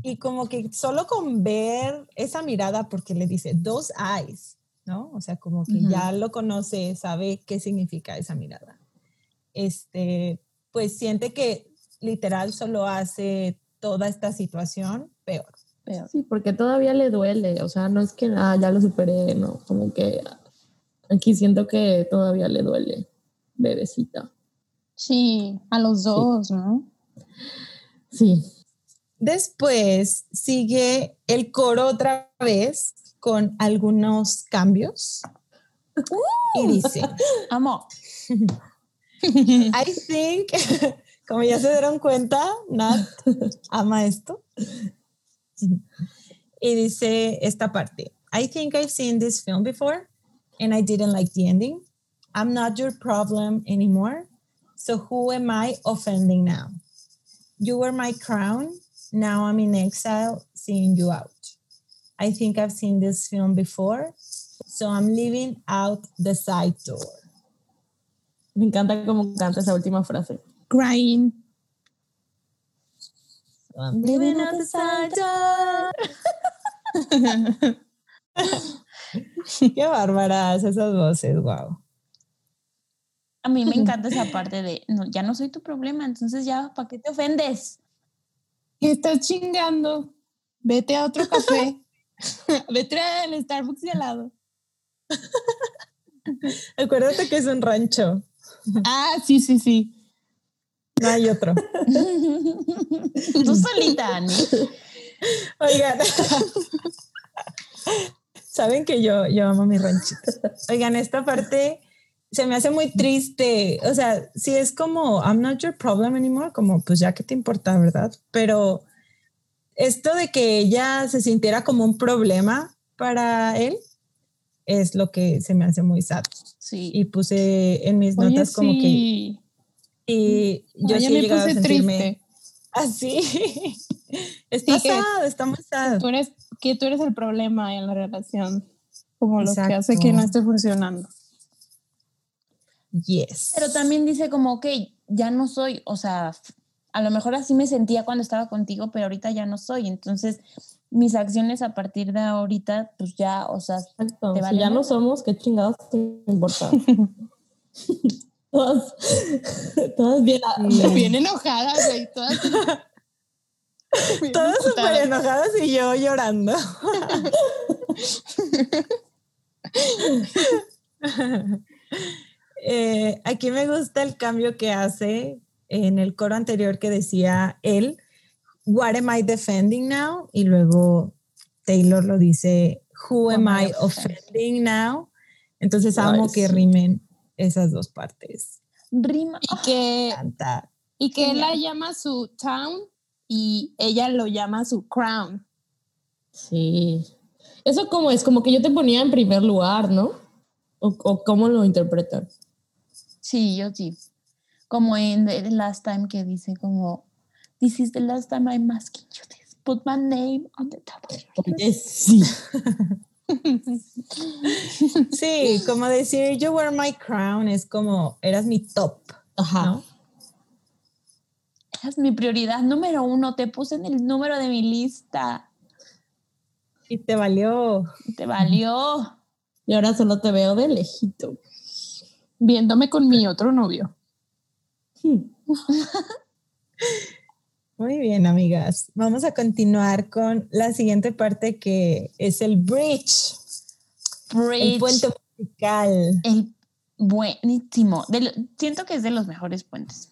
y como que solo con ver esa mirada, porque le dice dos eyes, ¿no? O sea, como que ya lo conoce, sabe qué significa esa mirada. Este, pues siente que literal solo hace toda esta situación peor. Peor. sí, porque todavía le duele, o sea, no es que ah, ya lo superé, no, como que aquí siento que todavía le duele, bebecita. Sí, a los dos, ¿no? Sí, Después sigue el coro otra vez con algunos cambios. Y dice, Amo. I think, como ya se dieron cuenta, Nat ama esto. Y dice esta parte, I think I've seen this film before and I didn't like the ending. I'm not your problem anymore. So who am I offending now? You were my crown. Now I'm in exile, seeing you out. I think I've seen this film before. So I'm leaving out the side door. me encanta cómo canta esa última frase. Crying. So I'm leaving out the side door. Qué bárbaras esas voces, wow. A mí me encanta esa parte de, no, ya no soy tu problema, entonces ya, ¿para qué te ofendes? Estás chingando. Vete a otro café. Vete al Starbucks de al lado. Acuérdate que es un rancho, Ah, sí, sí, sí. no hay otro. Tú solita, Ani. Oigan, saben que yo, yo amo mi ranchito. Oigan, esta parte se me hace muy triste. O sea, si es como, I'm not your problem anymore, como pues ya que te importa, ¿verdad? Pero esto de que ella se sintiera como un problema para él es lo que se me hace muy sad. Sí. Y puse en mis Oye, notas como que, sí. y yo ya sí me llegado a puse sentirme triste. así. Está Sí, que- sad, está muy sad. Tú eres, que tú eres el problema en la relación. Como lo que Exacto. hace que no esté funcionando. Yes. Pero también dice como, ok, ya no soy, o sea, a lo mejor así me sentía cuando estaba contigo, pero ahorita ya no soy. Entonces, mis acciones a partir de ahorita, pues ya, o sea, Exacto. Te Si vale ya no somos, ¿qué chingados te importa? todas, todas bien. Bien enojada, güey. Todas, Todas súper enojadas y yo llorando. Eh, aquí me gusta el cambio que hace en el coro anterior que decía él, What am I defending now? Y luego Taylor lo dice, Who am I offending now? Entonces amo que rimen esas dos partes. rima. Y que, y que él la llama su town y ella lo llama su crown. Sí. Eso como es, como que yo te ponía en primer lugar, ¿no? ¿O, o cómo lo interpretan? Sí, yo sí. Como en The Last Time que dice como, This is the last time I'm asking you this. Put my name on the top of your sí. Sí, como decir You were my crown es como eras mi top. Ajá. ¿no? Es mi prioridad número uno. Te puse en el número de mi lista. Y te valió. Te valió. Y ahora solo te veo de lejito. Viéndome con mi otro novio. Muy bien, amigas. Vamos a continuar con la siguiente parte que es el bridge, Bridge. el puente musical. El buenísimo. De lo- siento que es de los mejores puentes.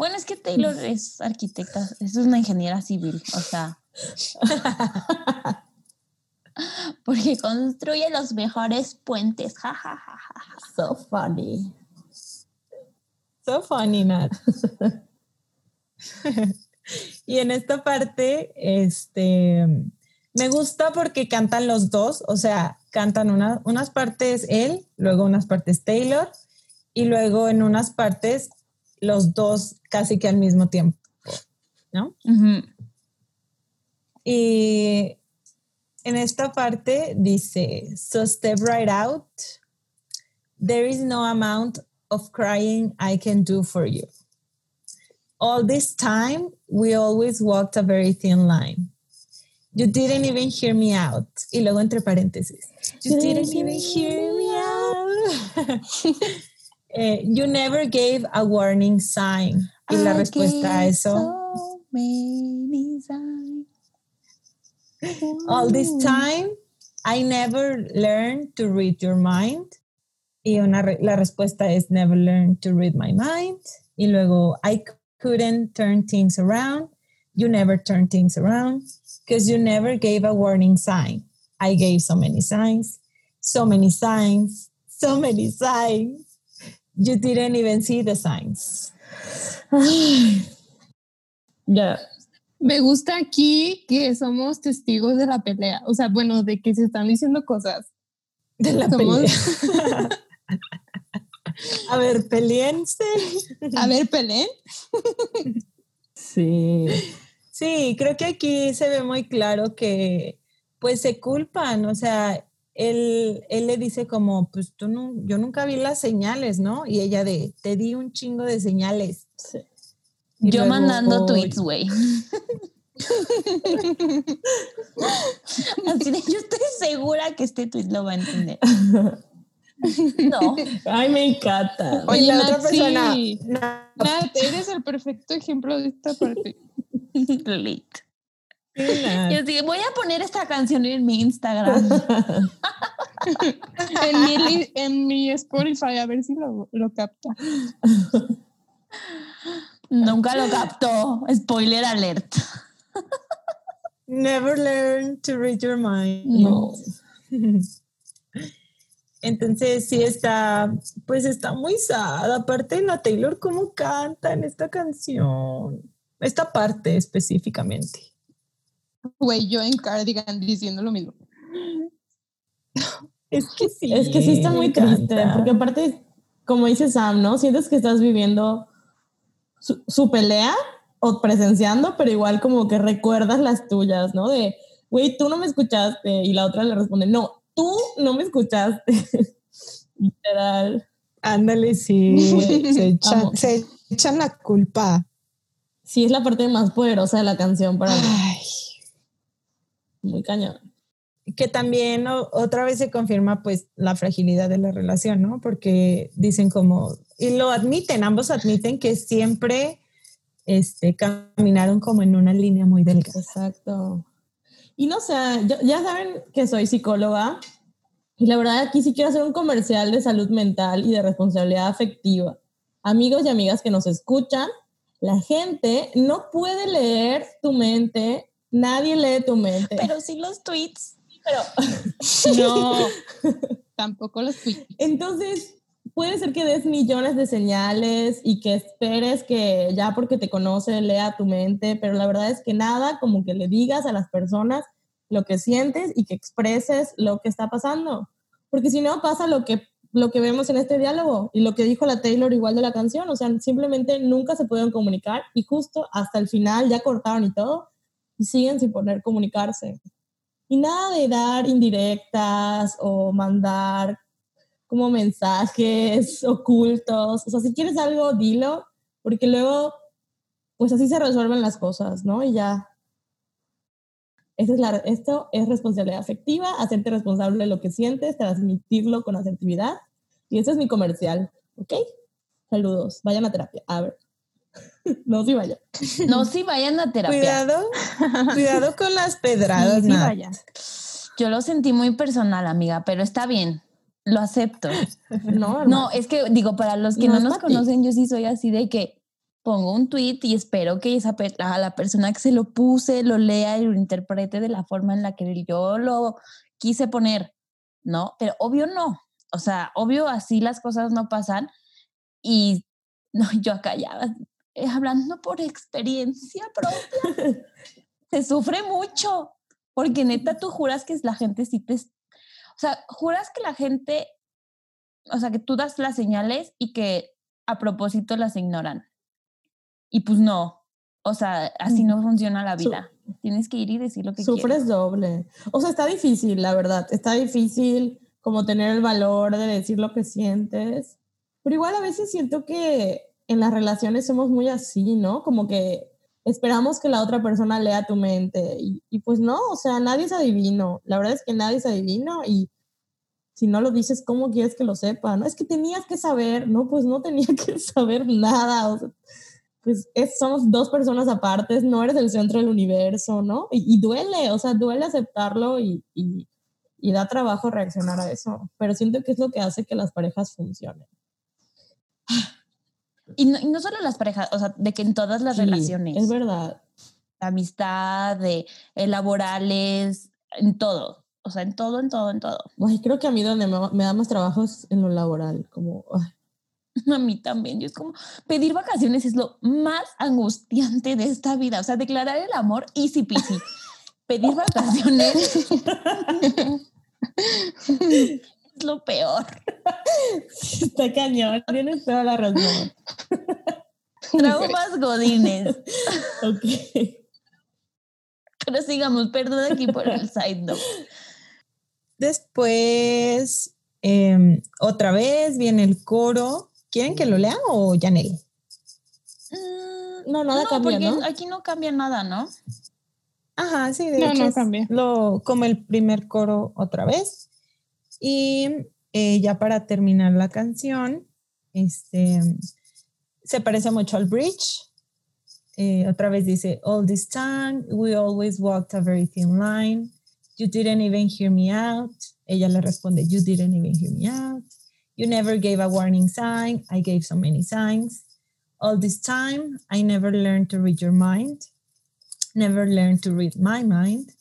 Bueno, es que Taylor es arquitecta, es una ingeniera civil, o sea. Porque construye los mejores puentes. Ja, ja, ja, ja, ja. So funny. So funny, Nat. y en esta parte, este, me gusta porque cantan los dos, o sea, cantan una- unas partes él, luego unas partes Taylor, y luego en unas partes los dos casi que al mismo tiempo, ¿no? Y en esta parte dice, so step right out. There is no amount of crying I can do for you. All this time, we always walked a very thin line. You didn't even hear me out. Y luego entre paréntesis, you didn't even hear me out. Eh, you never gave a warning sign. Y la I respuesta a eso. so many signs. All this time, I never learned to read your mind. Y una re- la respuesta es never learned to read my mind. Y luego, I couldn't turn things around. You never turn things around because you never gave a warning sign. I gave so many signs, so many signs, so many signs. You didn't even see the signs. Ya. Me gusta aquí que somos testigos de la pelea. O sea, bueno, de que se están diciendo cosas. De la Somos- pelea. A ver, peleense. A ver, peleen. Sí. Sí, creo que aquí se ve muy claro que pues se culpan, o sea, él, él le dice como, pues tú no, yo nunca vi las señales, ¿no? Y ella de, te di un chingo de señales. Sí. Yo luego, mandando tweets, güey. Así de, yo estoy segura que este tweet lo va a entender. No. Ay, me encanta. Oye, la otra persona, sí. "No, Nat, eres el perfecto ejemplo de esta parte. Lit. Sí, Nat". Yo sí, voy a poner esta canción en mi Instagram. En mi, en mi Spotify, a ver si lo, lo capta. Nunca lo captó. Spoiler alert. Never learn to read your mind. No. Entonces sí está, pues está muy sad. Aparte de la Taylor, ¿cómo canta en esta canción? Esta parte específicamente. Güey, yo en Cardigan diciendo lo mismo. Es que sí. Es que sí está muy triste, encanta. porque aparte, como dice Sam, ¿no? Sientes que estás viviendo su, su pelea o presenciando, pero igual como que recuerdas las tuyas, ¿no? De, güey, tú no me escuchaste, y la otra le responde, no, tú no me escuchaste. Literal. Ándale, sí. Se echan, Amo. se echan la culpa. Sí, es la parte más poderosa de la canción para mí. Muy cañón. Que también o- otra vez se confirma pues la fragilidad de la relación, ¿no? Porque dicen como, y lo admiten, ambos admiten que siempre este, caminaron como en una línea muy delgada. Exacto. Y no sé, ya, ya saben que soy psicóloga y la verdad aquí sí quiero hacer un comercial de salud mental y de responsabilidad afectiva. Amigos y amigas que nos escuchan, la gente no puede leer tu mente, nadie lee tu mente. Pero sí los tweets. Pero No, tampoco los fui. entonces puede ser que des millones de señales y que esperes que ya porque te conoce lea tu mente, pero la verdad es que nada como que le digas a las personas lo que sientes y que expreses lo que está pasando. Porque si no, pasa lo que, lo que vemos en este diálogo y lo que dijo la Taylor igual de la canción. O sea, simplemente nunca se pudieron comunicar y justo hasta el final ya cortaron y todo y siguen sin poder comunicarse. Y nada de dar indirectas o mandar como mensajes ocultos. O sea, si quieres algo, dilo, porque luego, pues así se resuelven las cosas, ¿no? Y ya. es la, esto es responsabilidad afectiva, hacerte responsable de lo que sientes, transmitirlo con asertividad. Y ese es mi comercial, ¿ok? Saludos, vayan a terapia. A ver. No, sí vayan. No, sí vayan a terapia. Cuidado, cuidado con las pedradas, vayan. Yo lo sentí muy personal, amiga, pero está bien. Lo acepto. No, No, es que digo, para los que No no, nos conocen, yo sí soy así de que pongo un tweet y espero que esa a la persona que se lo puse lo lea y lo interprete de la forma en la que yo lo quise poner, ¿no? Pero obvio no. O sea, obvio así las cosas no pasan y no, yo acá ya eh, hablando por experiencia propia, se sufre mucho porque neta tú juras que la gente sí te... O sea, juras que la gente o sea, que tú das las señales y que a propósito las ignoran. Y pues no, o sea, así no funciona la Su- vida. Tienes que ir y decir lo que Sufres doble. O sea, está difícil, la verdad. Está difícil como tener el valor de decir lo que sientes. Pero igual a veces siento que en las relaciones somos muy así, ¿no? Como que esperamos que la otra persona lea tu mente. Y, y pues no, o sea, nadie es adivino. La verdad es que nadie es adivino y si no lo dices, ¿cómo quieres que lo sepa? No, es que tenías que saber. No, pues no tenía que saber nada. O sea, pues es- somos dos personas aparte, no eres el centro del universo, ¿no? Y, y duele, o sea, duele aceptarlo y, y, y da trabajo reaccionar a eso, pero siento que es lo que hace que las parejas funcionen. Y no, y no solo las parejas, o sea, de que en todas las Sí, relaciones, Es verdad. de amistad, de eh, laborales, en todo. O sea, en todo, en todo, en todo. Ay, creo que a mí donde me, me da más trabajo es en lo laboral, como, ay, A mí también. Yo es como pedir vacaciones es lo más angustiante de esta vida. O sea, declarar el amor easy peasy. Pedir vacaciones es lo peor. está cañón, tienes toda la razón. Traumas godines. Ok. Pero sigamos, perdón aquí por el side note. Después, em, otra vez viene el coro. ¿Quieren que lo lea o Yanel? Mm, No, nada cambia, porque ¿no? aquí no cambia nada, ¿no? Ajá, sí, de No, hecho no cambia. Lo, como el primer coro otra vez. Y eh, ya para terminar la canción, este, se parece mucho al bridge. Eh, otra vez dice, all this time, we always walked a very thin line. You didn't even hear me out. Ella le responde, you didn't even hear me out. You never gave a warning sign. I gave so many signs. All this time, I never learned to read your mind never learned to read my mind.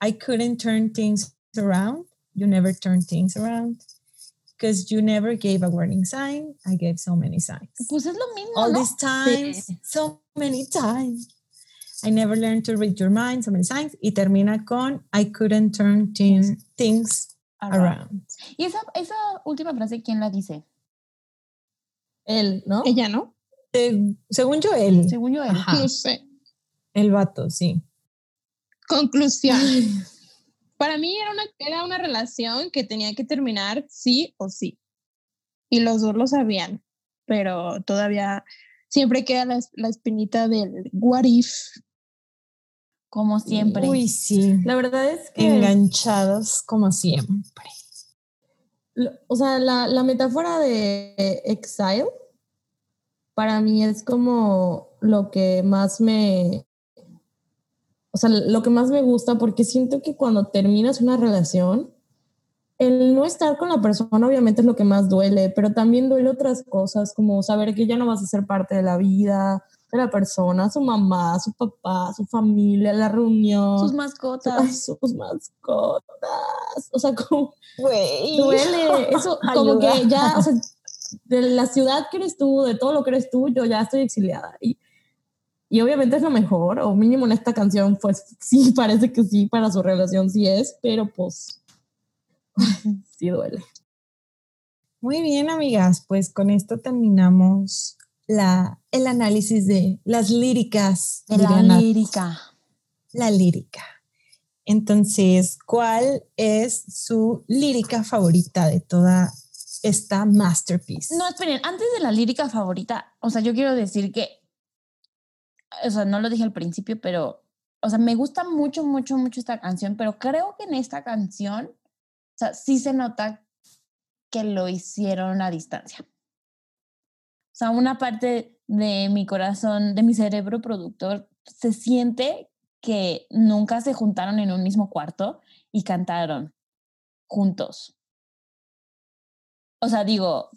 I couldn't turn things around. You never turned things around. Because you never gave a warning sign. I gave so many signs. Pues es lo mismo, All ¿no? these times, Sí. so many times. I never learned to read your mind, so many signs. Y termina con I couldn't turn thi- things around. Y esa, esa última frase, ¿quién la dice? Él, ¿no? Ella, ¿no? Eh, según yo, él, Según yo, él. No sé. el vato, sí. Conclusión. Para mí era una, era una relación que tenía que terminar sí o sí. Y los dos lo sabían, pero todavía siempre queda la, la espinita del what if. Como siempre. Uy, sí. La verdad es que... Enganchados como siempre. O sea, la, la metáfora de exile para mí es como lo que más me, o sea, lo que más me gusta porque siento que cuando terminas una relación, el no estar con la persona obviamente es lo que más duele, pero también duele otras cosas como saber que ya no vas a ser parte de la vida de la persona, su mamá, su papá, su familia, la reunión, Sus mascotas. sus mascotas, o sea, como Güey. duele. Eso, como Ayuda. que ya, o sea, de la ciudad que eres tú, de todo lo que eres tú, yo ya estoy exiliada. Y, y obviamente es lo mejor, o mínimo en esta canción, pues sí, parece que sí, para su relación sí es, pero pues sí duele. Muy bien, amigas, pues con esto terminamos la, el análisis de las líricas. De la lírica. La lírica. Entonces, ¿cuál es su lírica favorita de toda esta masterpiece? No, esperen, antes de la lírica favorita, o sea, yo quiero decir que, o sea, no lo dije al principio, pero, o sea, me gusta mucho, mucho, mucho esta canción, pero creo que en esta canción, o sea, sí se nota que lo hicieron a distancia. O sea, una parte de mi corazón, de mi cerebro productor, se siente que nunca se juntaron en un mismo cuarto y cantaron juntos. O sea, digo,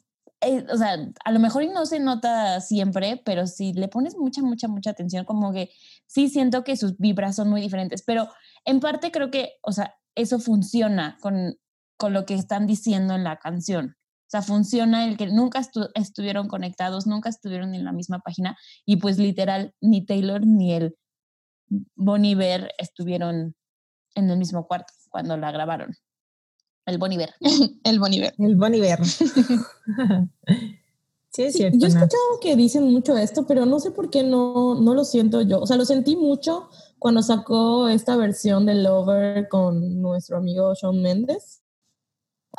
eh, o sea, a lo mejor no se nota siempre, pero si le pones mucha, mucha, mucha atención, como que sí siento que sus vibras son muy diferentes, pero en parte creo que, o sea, eso funciona con, con lo que están diciendo en la canción. O sea, funciona el que nunca estu- estuvieron conectados, nunca estuvieron en la misma página y pues literal ni Taylor ni el Bon Iver estuvieron en el mismo cuarto cuando la grabaron. El Bon Iver. El Boniver. El Bon Iver. sí, es Sí, cierto. yo he escuchado que dicen mucho esto, pero no sé por qué no, no lo siento yo. O sea, lo sentí mucho cuando sacó esta versión de Lover con nuestro amigo Shawn Mendes.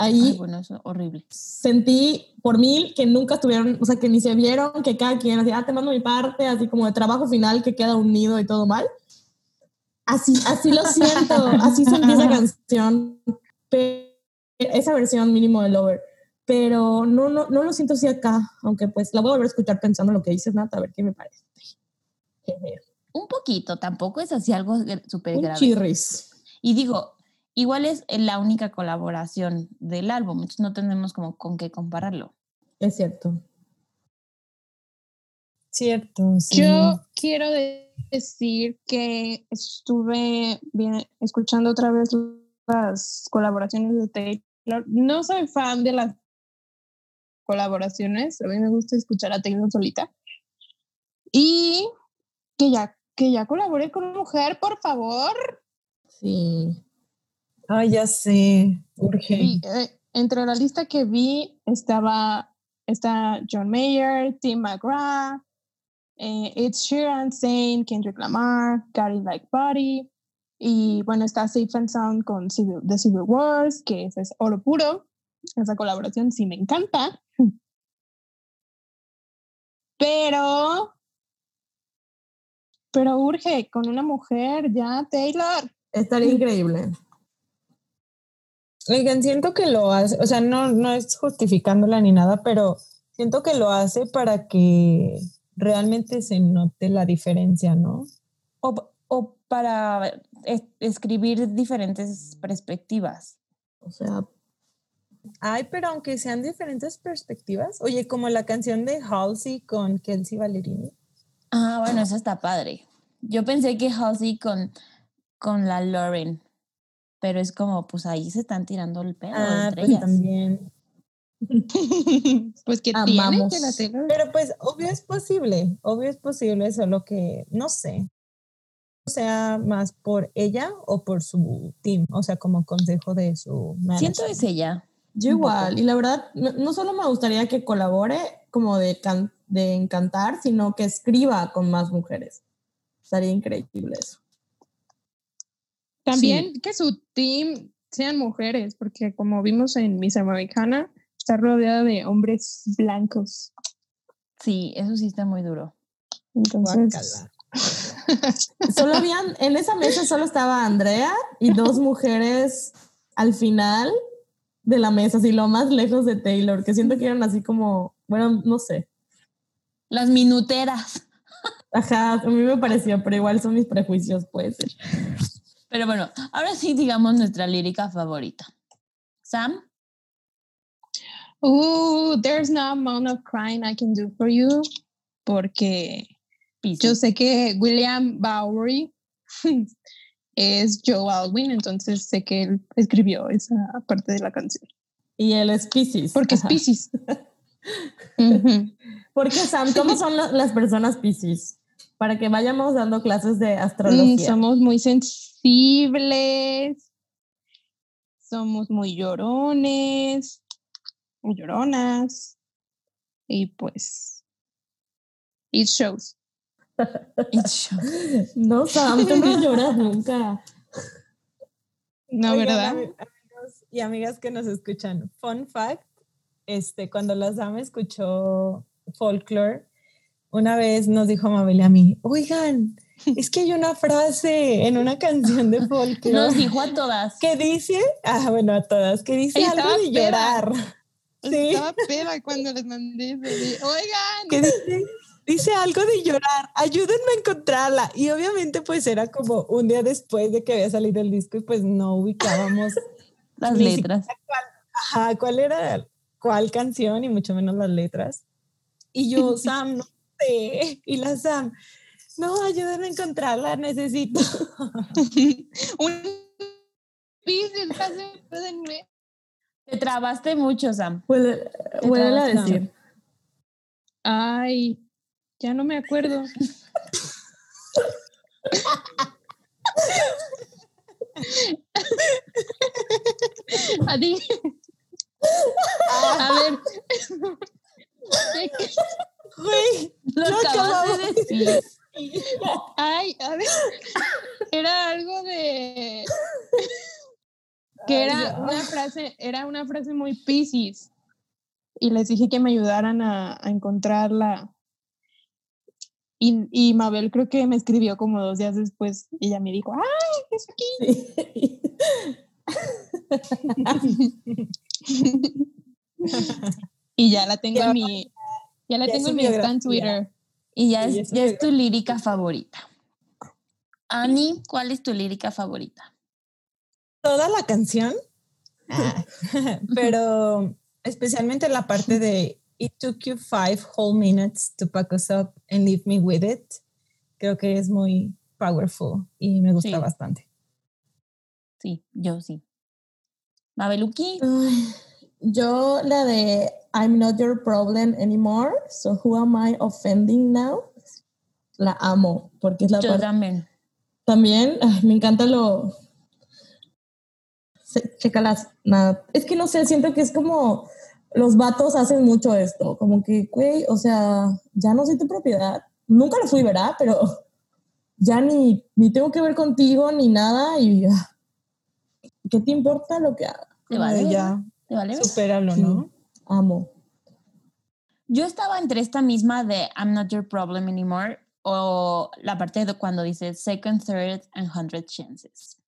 Ahí Ay, bueno, eso horrible. sentí por mil que nunca estuvieron, o sea, que ni se vieron, que cada quien decía, ah, te mando mi parte, así como de trabajo final que queda unido y todo mal. Así, así lo siento, así sentí esa canción, pe- esa versión mínimo de Lover. Pero no, no, no lo siento así acá, aunque pues la voy a volver a escuchar pensando en lo que dices, Nata, a ver qué me parece. Un poquito, tampoco es así algo súper Un grave. chirris. Y digo, igual es la única colaboración del álbum, entonces no tenemos como con qué compararlo. Es cierto. Cierto, sí. Yo quiero de- decir que estuve bien, escuchando otra vez las colaboraciones de Taylor. No soy fan de las colaboraciones, a mí me gusta escuchar a Taylor solita. Y que ya, que ya colaboré con una mujer, por favor. Sí. Ay, ya sé. Urge. Eh, entre la lista que vi estaba está John Mayer, Tim McGrath, eh, Ed Sheeran, Zayn, Kendrick Lamar, Gary Like Body y bueno está Safe and Sound con Civil, The Civil Wars, que ese es oro puro. Esa colaboración sí me encanta. Pero pero urge con una mujer ya Taylor. Estaría increíble. Oigan, siento que lo hace, o sea, no, no es justificándola ni nada, pero siento que lo hace para que realmente se note la diferencia, ¿no? O, o para es- escribir diferentes perspectivas. O sea, Ay, pero aunque sean diferentes perspectivas, oye, como la canción de Halsey con Kelsey Ballerini. Ah, bueno, eso está padre. Yo pensé que Halsey con, con la Lauren, pero es como, pues ahí se están tirando el pedo Ah, entre pues ellas. también. pues que tiene Amamos. que la Taylor. Pero pues, obvio es posible, obvio es posible, solo que, no sé, sea más por ella o por su team, o sea, como consejo de su Siento manager. es ella. Yo igual, y la verdad, no, no solo me gustaría que colabore como de, can- de encantar, sino que escriba con más mujeres. Estaría increíble eso. También que su team sean mujeres, porque como vimos en Miss Americana, está rodeada de hombres blancos. Sí, eso sí está muy duro. Entonces. Solo habían, en esa mesa solo estaba Andrea y dos mujeres al final de la mesa, así lo más lejos de Taylor, que siento que eran así como, bueno, no sé. Las minuteras. Ajá, a mí me pareció, pero igual son mis prejuicios, puede ser. Pero bueno, ahora sí digamos nuestra lírica favorita. Sam, uh, there's no amount of crying I can do for you, porque Yo sé que William Bowery es Joe Alwyn, entonces sé que él escribió esa parte de la canción, Y él es Pisces. porque es Ajá. Pisces. Ujú. ¿Por qué, Sam? ¿Cómo son la- las personas Pisces? para que vayamos dando clases de Mm, astrología. somos muy sensibles. Somos muy llorones. o lloronas. Y pues. It shows. No, Sam, tú no lloras nunca. No, Oigan, ¿verdad? ami- amigos y amigas que nos escuchan, fun fact, este, cuando la Sam escuchó folklore, una vez nos dijo Mabel y a mí, oigan, es que hay una frase en una canción de folklore Nos dijo a todas. que dice, ah, bueno, a todas, que dice Ey, algo estaba de peda. llorar. Sí, Estaba peda cuando les mandé Oigan, que dice, dice algo de llorar, ayúdenme a encontrarla. Y obviamente pues era como un día después de que había salido el disco y pues no ubicábamos Las letras. Ajá, ¿cuál era cuál canción y mucho menos las letras? Y yo, Sam, no sé. Y la Sam, no, ayúdame a encontrarla, necesito. un ayúdenme. Te trabaste mucho, Sam. Vuelve, a decir. Ay, ya no me acuerdo. A ti. A ver. ¿Qué- qué- Güey, Lo Lo acabas de decir. Ay, a ver. Era algo de. Que era Ay, una frase, era una frase muy piscis. Y les dije que me ayudaran a, a encontrarla. Y, y Mabel creo que me escribió como dos días después. Y ella me dijo, ¡ay, es aquí! y ya la tengo en mi. Ya la ya tengo en mi en. Twitter. Y ya es, ya es tu lírica favorita. Ani, ¿cuál es tu lírica favorita? toda la canción, Ah, pero especialmente la parte de It took you five whole minutes to pack us up and leave me with it. Creo que es muy powerful y me gusta Sí. bastante. Sí, yo sí. Mabeluki, Ay, Yo la de I'm not your problem anymore, so who am I offending now? La amo, porque es la yo también. también, ay, me encanta lo... Se- Chécalas, nada. Es que no sé, siento que es como los vatos hacen mucho esto, como que, güey, o sea, ya no soy tu propiedad. Nunca lo fui, ¿verdad? Pero ya ni, ni tengo que ver contigo ni nada y ya. ¿Qué te importa lo que haga? ¿Te vale? ya, ¿Te vale? verga? supéralo, Sí. ¿no? Amo. Yo estaba entre esta misma de I'm not your problem anymore o la parte de cuando dice second, third and hundred chances,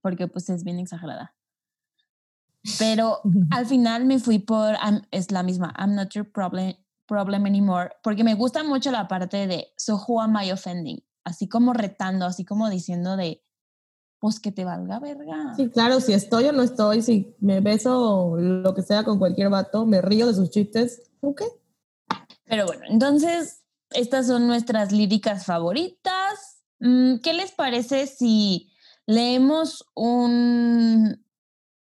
porque pues es bien exagerada. Pero al final me fui por I'm- es la misma I'm not your problem problem anymore porque me gusta mucho la parte de so who am I offending, así como retando, así como diciendo de pues que te valga verga. Sí, claro, si estoy o no estoy, si me beso lo que sea con cualquier vato, me río de sus chistes, ok. Pero bueno, entonces estas son nuestras líricas favoritas. Mm, ¿Qué les parece si leemos un,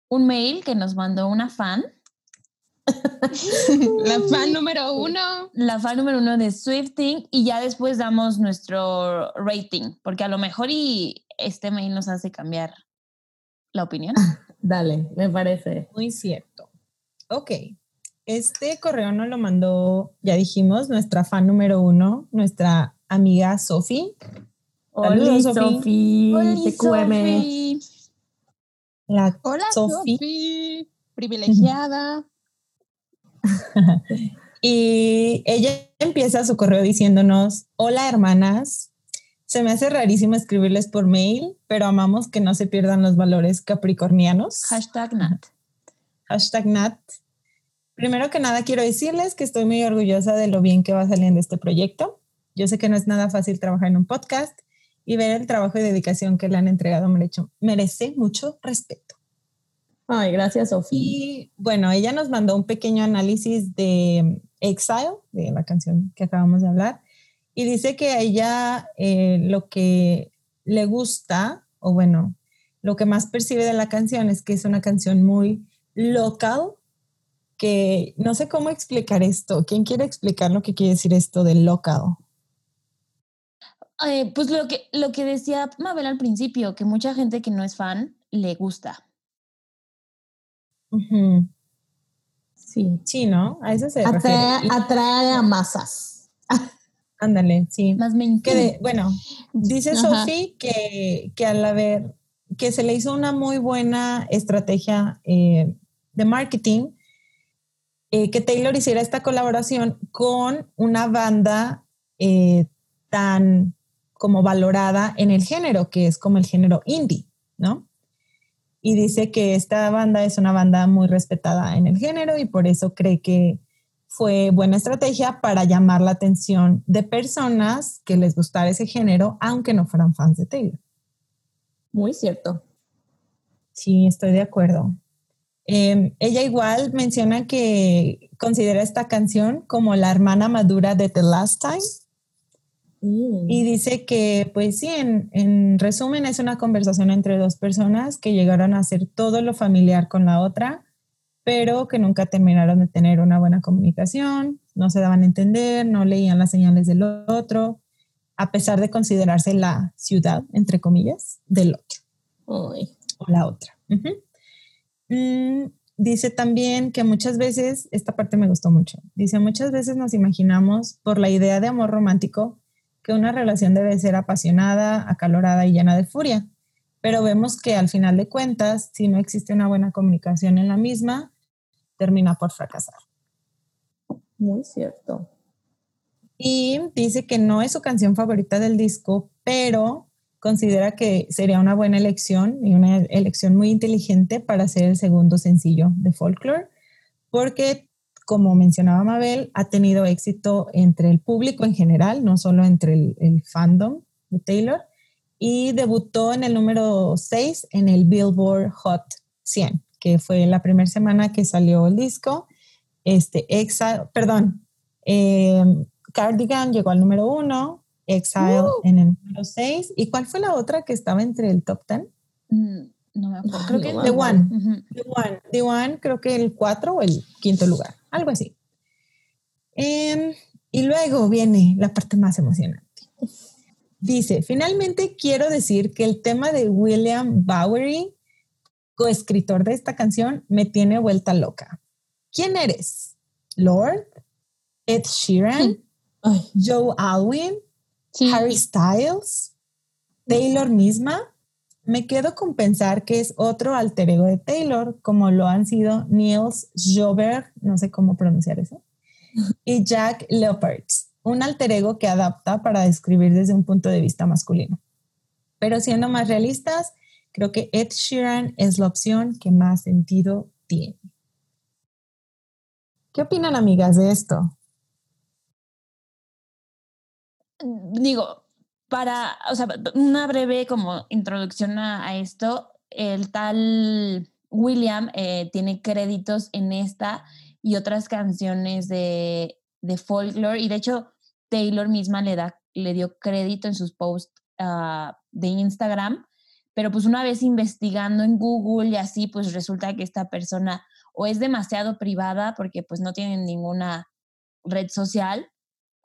un mail que nos mandó una fan? La fan número uno. La fan número uno de Swifting y ya después damos nuestro rating, porque a lo mejor y este mail nos hace cambiar la opinión. Dale, me parece. Muy cierto. Ok. Este correo nos lo mandó, ya dijimos, nuestra fan número uno, nuestra amiga Sofi. Hola, Sofi. TQM. Sofi. La Hola, Sofi. Sofi. Privilegiada. Y ella empieza su correo diciéndonos, hola hermanas, se me hace rarísimo escribirles por mail, pero amamos que no se pierdan los valores capricornianos. Hashtag Nat. Hashtag Nat. Primero que nada quiero decirles que estoy muy orgullosa de lo bien que va saliendo este proyecto. Yo sé que no es nada fácil trabajar en un podcast y ver el trabajo y dedicación que le han entregado merece, merece mucho respeto. Ay, gracias, Sofi. Y bueno, ella nos mandó un pequeño análisis de Exile, de la canción que acabamos de hablar, y dice que a ella eh, lo que le gusta, o bueno, lo que más percibe de la canción es que es una canción muy local, que no sé cómo explicar esto. ¿Quién quiere explicar lo que quiere decir esto de local? Eh, pues lo que, lo que decía Mabel al principio, que mucha gente que no es fan le gusta. Sí. Sí, ¿no? A eso se Atrae, refiere. Atrae a masas. Ándale, sí. Más me Que de- bueno, dice. Sophie que, que al haber, que se le hizo una muy buena estrategia eh, de marketing, eh, que Taylor hiciera esta colaboración con una banda eh, tan como valorada en el género, que es como el género indie, ¿no? Y dice que esta banda es una banda muy respetada en el género y por eso cree que fue buena estrategia para llamar la atención de personas que les gustara ese género, aunque no fueran fans de Taylor. Muy cierto. Sí, estoy de acuerdo. Eh, ella igual menciona que considera esta canción como la hermana madura de The Last Time Mm. y dice que, pues sí, en, en resumen es una conversación entre dos personas que llegaron a hacer todo lo familiar con la otra, pero que nunca terminaron de tener una buena comunicación, no se daban a entender, no leían las señales del otro, a pesar de considerarse la ciudad, entre comillas, del otro Ay. o la otra. Mm, dice también que muchas veces, esta parte me gustó mucho, dice muchas veces nos imaginamos por la idea de amor romántico que una relación debe ser apasionada, acalorada y llena de furia, pero vemos que al final de cuentas, si no existe una buena comunicación en la misma, termina por fracasar. Muy cierto. Y dice que no es su canción favorita del disco, pero considera que sería una buena elección y una elección muy inteligente para ser el segundo sencillo de Folklore, porque, como mencionaba Mabel, ha tenido éxito entre el público en general, no solo entre el, el fandom de Taylor, y debutó en el número 6 en el Billboard Hot 100, que fue la primera semana que salió el disco. Este, Exile, perdón, eh, Cardigan llegó al número 1, Exile en el número 6. ¿Y cuál fue la otra que estaba entre el top 10? Mm, No me acuerdo. Creo que The. One. The One, The One, creo que el 4 o el quinto lugar, algo así. Em, y luego viene la parte más emocionante. Dice, finalmente quiero decir que el tema de William Bowery, coescritor de esta canción, me tiene vuelta loca. ¿Quién eres? ¿Lord? ¿Ed Sheeran? ¿Joe Alwyn? Sí. Harry Styles, Taylor misma, me quedo con pensar que es otro alter ego de Taylor, como lo han sido Niels Jober, no sé cómo pronunciar eso, y Jack Leopards, un alter ego que adapta para describir desde un punto de vista masculino. Pero siendo más realistas, creo que Ed Sheeran es la opción que más sentido tiene. ¿Qué opinan, amigas, de esto? digo, para, o sea, una breve como introducción a, esto, el tal William eh, tiene créditos en esta y otras canciones de, de folklore y de hecho Taylor misma le, da, le dio crédito en sus posts ah, de Instagram, pero pues una vez investigando en Google y así, pues resulta que esta persona o es demasiado privada porque pues no tiene ninguna red social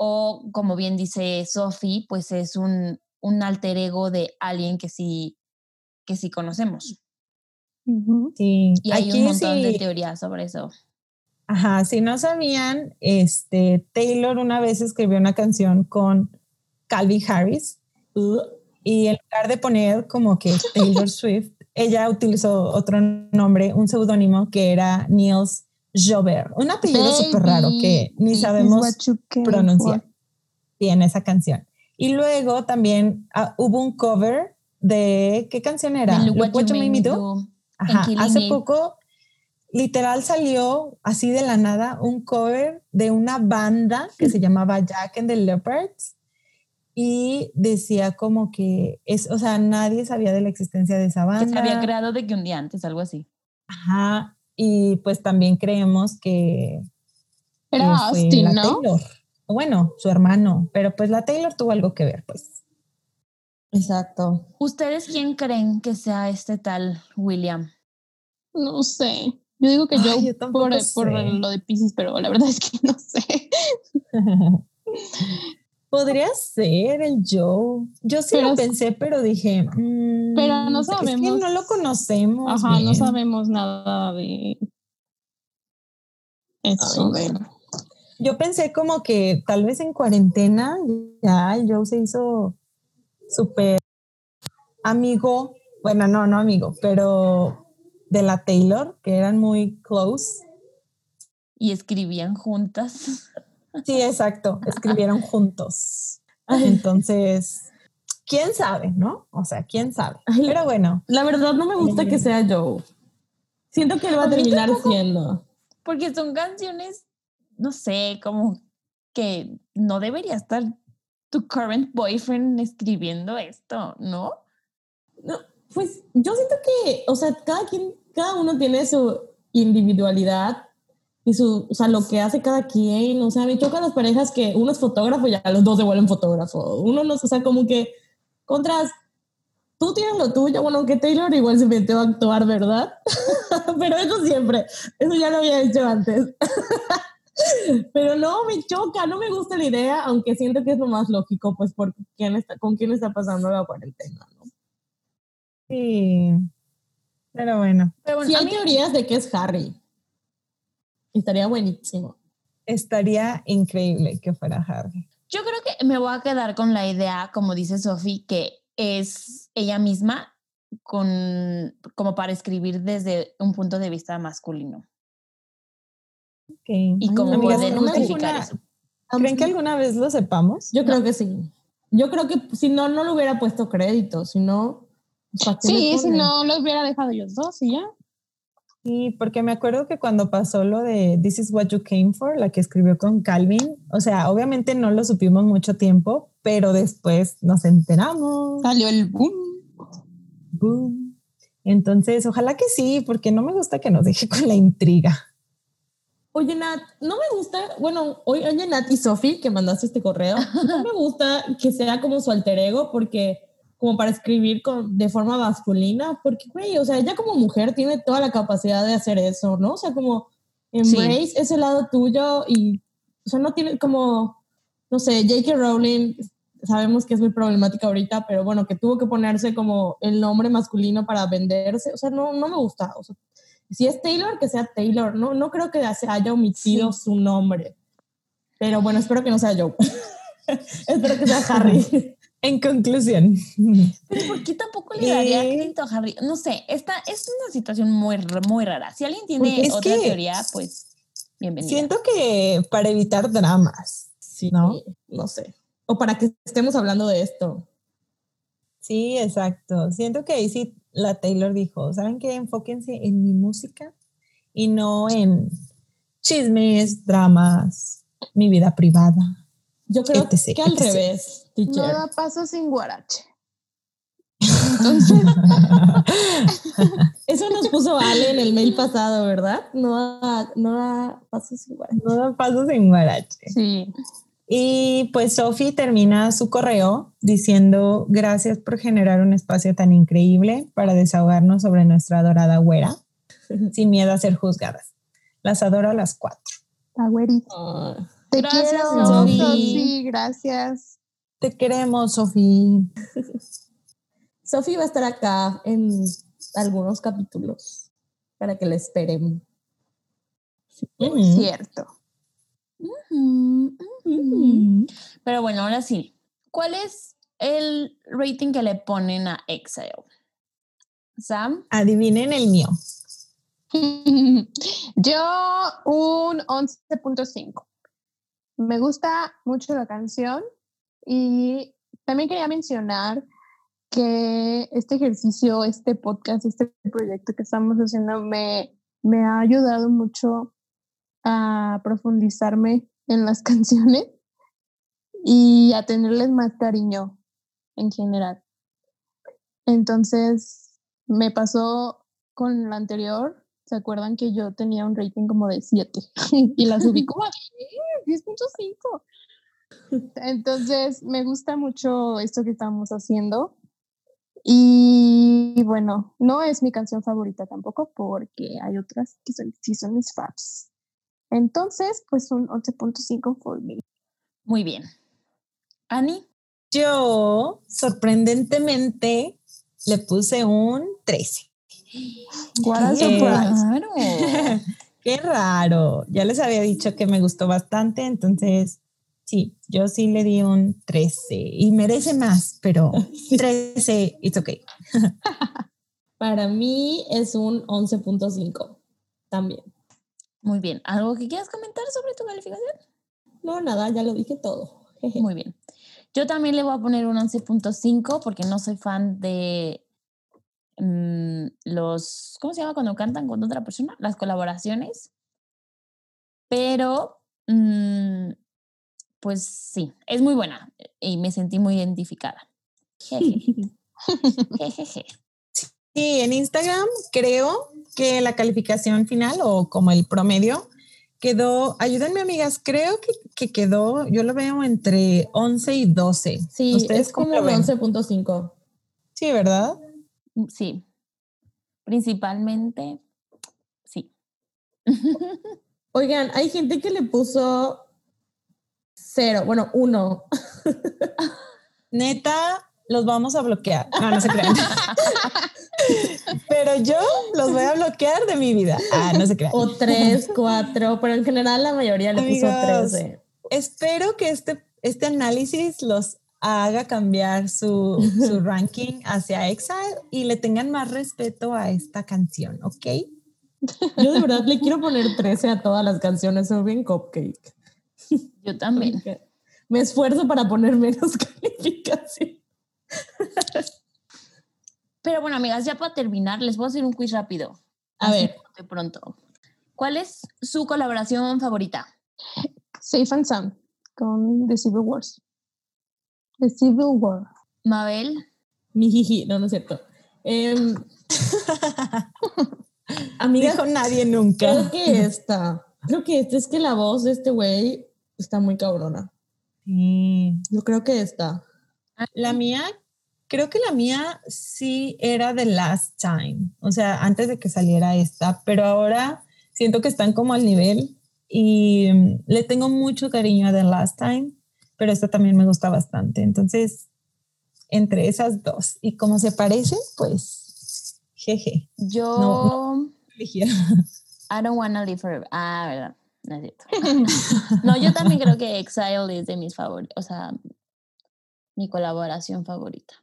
o como bien dice Sophie, pues es un, un alter ego de alguien que sí, que sí conocemos. Sí, Y hay aquí un montón de teorías sobre eso. Ajá, si no sabían, este, Taylor una vez escribió una canción con Calvin Harris y en lugar de poner como que Taylor Swift, ella utilizó otro nombre, un seudónimo que era Niels Jober, un apellido súper raro que ni sabemos pronunciar for. bien esa canción. Y luego también ah, hubo un cover de, ¿qué canción era? Look What You Made Me Do. Ajá, hace poco literal salió así de la nada un cover de una banda que se llamaba Jack and the Leopards y decía como que es, o sea, nadie sabía de la existencia de esa banda. Que se había creado de que un día antes, algo así. Ajá, y pues también creemos que Era que fue Austin, la ¿no? Taylor. Bueno, su hermano, pero pues la Taylor tuvo algo que ver, pues. exacto. ¿Ustedes quién creen que sea este tal William? No sé. Yo digo que Ay, yo, por, por lo de Pisces, pero la verdad es que no sé. Podría ser el Joe. Yo sí lo pensé, pero dije. Mm, pero no sabemos. Es que no lo conocemos. Ajá, no sabemos nada de eso. Yo pensé como que tal vez en cuarentena ya el Joe se hizo súper amigo. Bueno, no, no amigo, pero de la Taylor, que eran muy close. Y escribían juntas. Sí, exacto, escribieron juntos. Entonces, quién sabe, ¿no? O sea, quién sabe. Pero bueno. La verdad no me gusta que sea Joe. Siento que él va a, terminar siendo. Porque son canciones, no sé, como que no debería estar tu current boyfriend escribiendo esto, ¿no? No, pues yo siento que, o sea, cada quien, cada uno tiene su individualidad y su, o sea, lo que hace cada quien, o sea, me chocan las parejas que uno es fotógrafo y ya los dos se vuelven fotógrafo, uno no, o sea, como que contras, tú tienes lo tuyo, bueno, que Taylor igual se metió a actuar, ¿verdad? Pero eso siempre, eso ya lo había hecho antes. Pero no, me choca, no me gusta la idea, aunque siento que es lo más lógico, pues, por quién está, con quién está pasando la cuarentena, ¿no? Sí, pero bueno. Pero bueno sí hay teorías de que es Harry. Estaría buenísimo. Estaría increíble que fuera Harry. Yo creo que me voy a quedar con la idea, como dice Sophie, que es ella misma con, como para escribir desde un punto de vista masculino. Y como poder justificar eso. ¿Creen que alguna vez lo sepamos? Yo creo que sí. Yo creo que si no, no le hubiera puesto crédito, si no... Sí, si no lo hubiera dejado ellos dos y ya. Sí, porque me acuerdo que cuando pasó lo de This is what you came for, la que escribió con Calvin, o sea, obviamente no lo supimos mucho tiempo, pero después nos enteramos. Salió el boom. Boom. Entonces, ojalá que sí, porque no me gusta que nos deje con la intriga. Oye, Nat, no me gusta, bueno, oye, Nat y Sofi, que mandaste este correo, no me gusta que sea como su alter ego, porque como para escribir con, de forma masculina, porque, güey, o sea, ella como mujer tiene toda la capacidad de hacer eso, ¿no? O sea, como embrace ese lado tuyo y, o sea, no tiene como, no sé, J.K. Rowling, sabemos que es muy problemática ahorita, pero bueno, que tuvo que ponerse como el nombre masculino para venderse, o sea, no, no me gusta, o sea, si es Taylor, que sea Taylor, no, no creo que se haya omitido su nombre, pero bueno, espero que no sea Joe. espero que sea Harry. En conclusión. Pero ¿por qué tampoco le daría crédito a Harry? No sé, esta es una situación muy, muy rara. Si alguien tiene otra teoría, pues bienvenido. Siento que para evitar dramas, sí, ¿no? No sé. O para que estemos hablando de esto. Sí, exacto. Siento que ahí sí la Taylor dijo, ¿saben qué? Enfóquense en mi música y no en chismes, dramas, mi vida privada. Yo creo que al revés, No da paso sin guarache. Eso nos puso Ale en el mail pasado, ¿verdad? No da, no da paso sin guarache. No da paso sin guarache. Sí. Y pues Sophie termina su correo diciendo gracias por generar un espacio tan increíble para desahogarnos sobre nuestra adorada güera, sin miedo a ser juzgadas. Las adoro a las cuatro. La te gracias, quiero, Sofi. Gracias. Te queremos, Sofi. Sofi va a estar acá en algunos capítulos para que la esperen. Es cierto. Pero bueno, ahora sí. ¿Cuál es el rating que le ponen a Exile? Sam. Adivinen el mío. Yo un 11.5 me gusta mucho la canción y también quería mencionar que este ejercicio, este podcast, este proyecto que estamos haciendo me, me ha ayudado mucho a profundizarme en las canciones y a tenerles más cariño en general. Entonces, me pasó con la anterior ¿Se acuerdan que yo tenía un rating como de 7 y la subí como a 10.5? Entonces, me gusta mucho esto que estamos haciendo. Y bueno, no es mi canción favorita tampoco porque hay otras que son, sí son mis faves. Entonces, pues un 11.5 for me. Muy bien. Ani. Yo, sorprendentemente, le puse un 13. What a surprise. Claro. Qué raro. Ya les había dicho que me gustó bastante, entonces sí, yo sí le di un 13 y merece más, pero 13, it's okay. Para mí es un 11.5 también. Muy bien. ¿Algo que quieras comentar sobre tu calificación? No, nada, ya lo dije todo. Muy bien. Yo también le voy a poner un 11.5 porque no soy fan de mm, los, ¿cómo se llama cuando cantan con otra persona? Las colaboraciones. Pero, mm, pues sí, es muy buena y me sentí muy identificada. Jeje. Jejeje. Sí, en Instagram creo que la calificación final o como el promedio quedó, ayúdenme amigas, creo que, que quedó, yo lo veo entre 11 y 12. Sí, ¿Ustedes es como lo un ven? 11.5. Sí, ¿verdad? Mm, Sí, principalmente, sí. Oigan, hay gente que le puso cero, bueno, uno. Neta, los vamos a bloquear. No, no se crean. Pero yo los voy a bloquear de mi vida. Ah, no se crean. O tres, cuatro, pero en general la mayoría le puso 13. Espero que este, este análisis los haga cambiar su, su ranking hacia Exile y le tengan más respeto a esta canción, ¿ok? Yo de verdad le quiero poner 13 a todas las canciones, soy bien cupcake. Yo también. Porque Me esfuerzo para poner menos calificación. Pero bueno, amigas, ya para terminar, les voy a hacer un quiz rápido. A Así ver. De pronto. ¿Cuál es su colaboración favorita? Safe and Sound con The Civil Wars. The Civil War. Mabel. Mi jiji, no, no es cierto. Em, amiga, Dijo nadie nunca. creo que esta. Creo que esta es que la voz de este güey está muy cabrona. Sí. Yo creo que esta. La mía, creo que la mía sí era The Last Time, o sea, antes de que saliera esta, pero ahora siento que están como al nivel y mm, le tengo mucho cariño a The Last Time, pero esta también me gusta bastante. Entonces, entre esas dos y como se parecen, pues, jeje. Yo. No. I don't wanna live forever. Ah, verdad. No es cierto. no, yo también creo que Exile es de mis favoritos. O sea, mi colaboración favorita.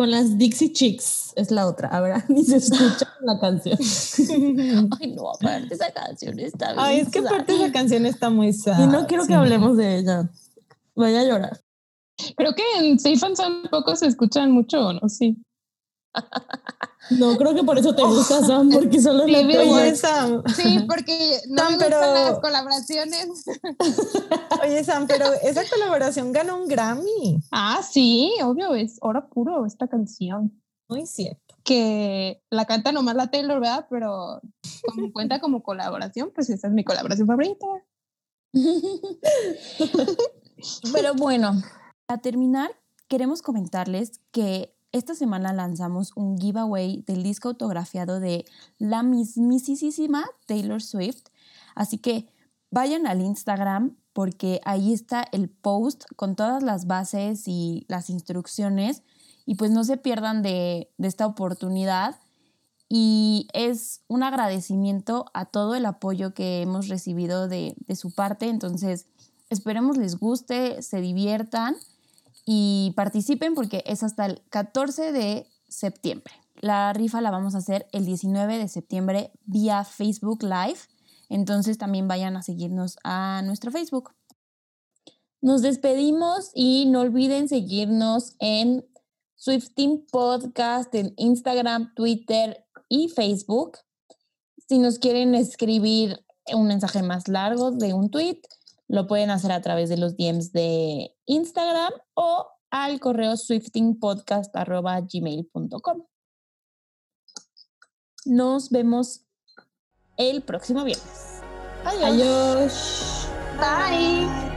Con las Dixie Chicks es la otra. A ver, ni se escucha la canción. Ay, no, aparte esa canción está bien. Ay, es que aparte esa canción está muy sad. Y no quiero que hablemos de ella. Voy a llorar. Creo que en Safe and Sound poco se escuchan mucho, ¿no? Sí. No, creo que por eso te gusta Sam, porque solo tuya. Oye, Sam, Sí, porque no Sam, me gustan pero- las colaboraciones. oye, Sam, pero esa colaboración ganó un Grammy. Ah, sí, obvio, es oro puro esta canción. Muy cierto. Que la canta nomás la Taylor, ¿verdad? Pero como cuenta como colaboración, pues esa es mi colaboración favorita. Pero bueno, para terminar, queremos comentarles que esta semana lanzamos un giveaway del disco autografiado de la mismísima Taylor Swift. Así que vayan al Instagram porque ahí está el post con todas las bases y las instrucciones. Y pues no se pierdan de, esta oportunidad. Y es un agradecimiento a todo el apoyo que hemos recibido de su parte. Entonces, esperemos les guste, se diviertan y participen porque es hasta el 14 de septiembre. La rifa la vamos a hacer el 19 de septiembre vía Facebook Live. Entonces también vayan a seguirnos a nuestro Facebook. Nos despedimos y no olviden seguirnos en Swifting Podcast en Instagram, Twitter y Facebook. Si nos quieren escribir un mensaje más largo de un tweet, lo pueden hacer a través de los DMs de Instagram o al correo swiftingpodcast.gmail.com. Nos vemos el próximo viernes. Adiós. Bye.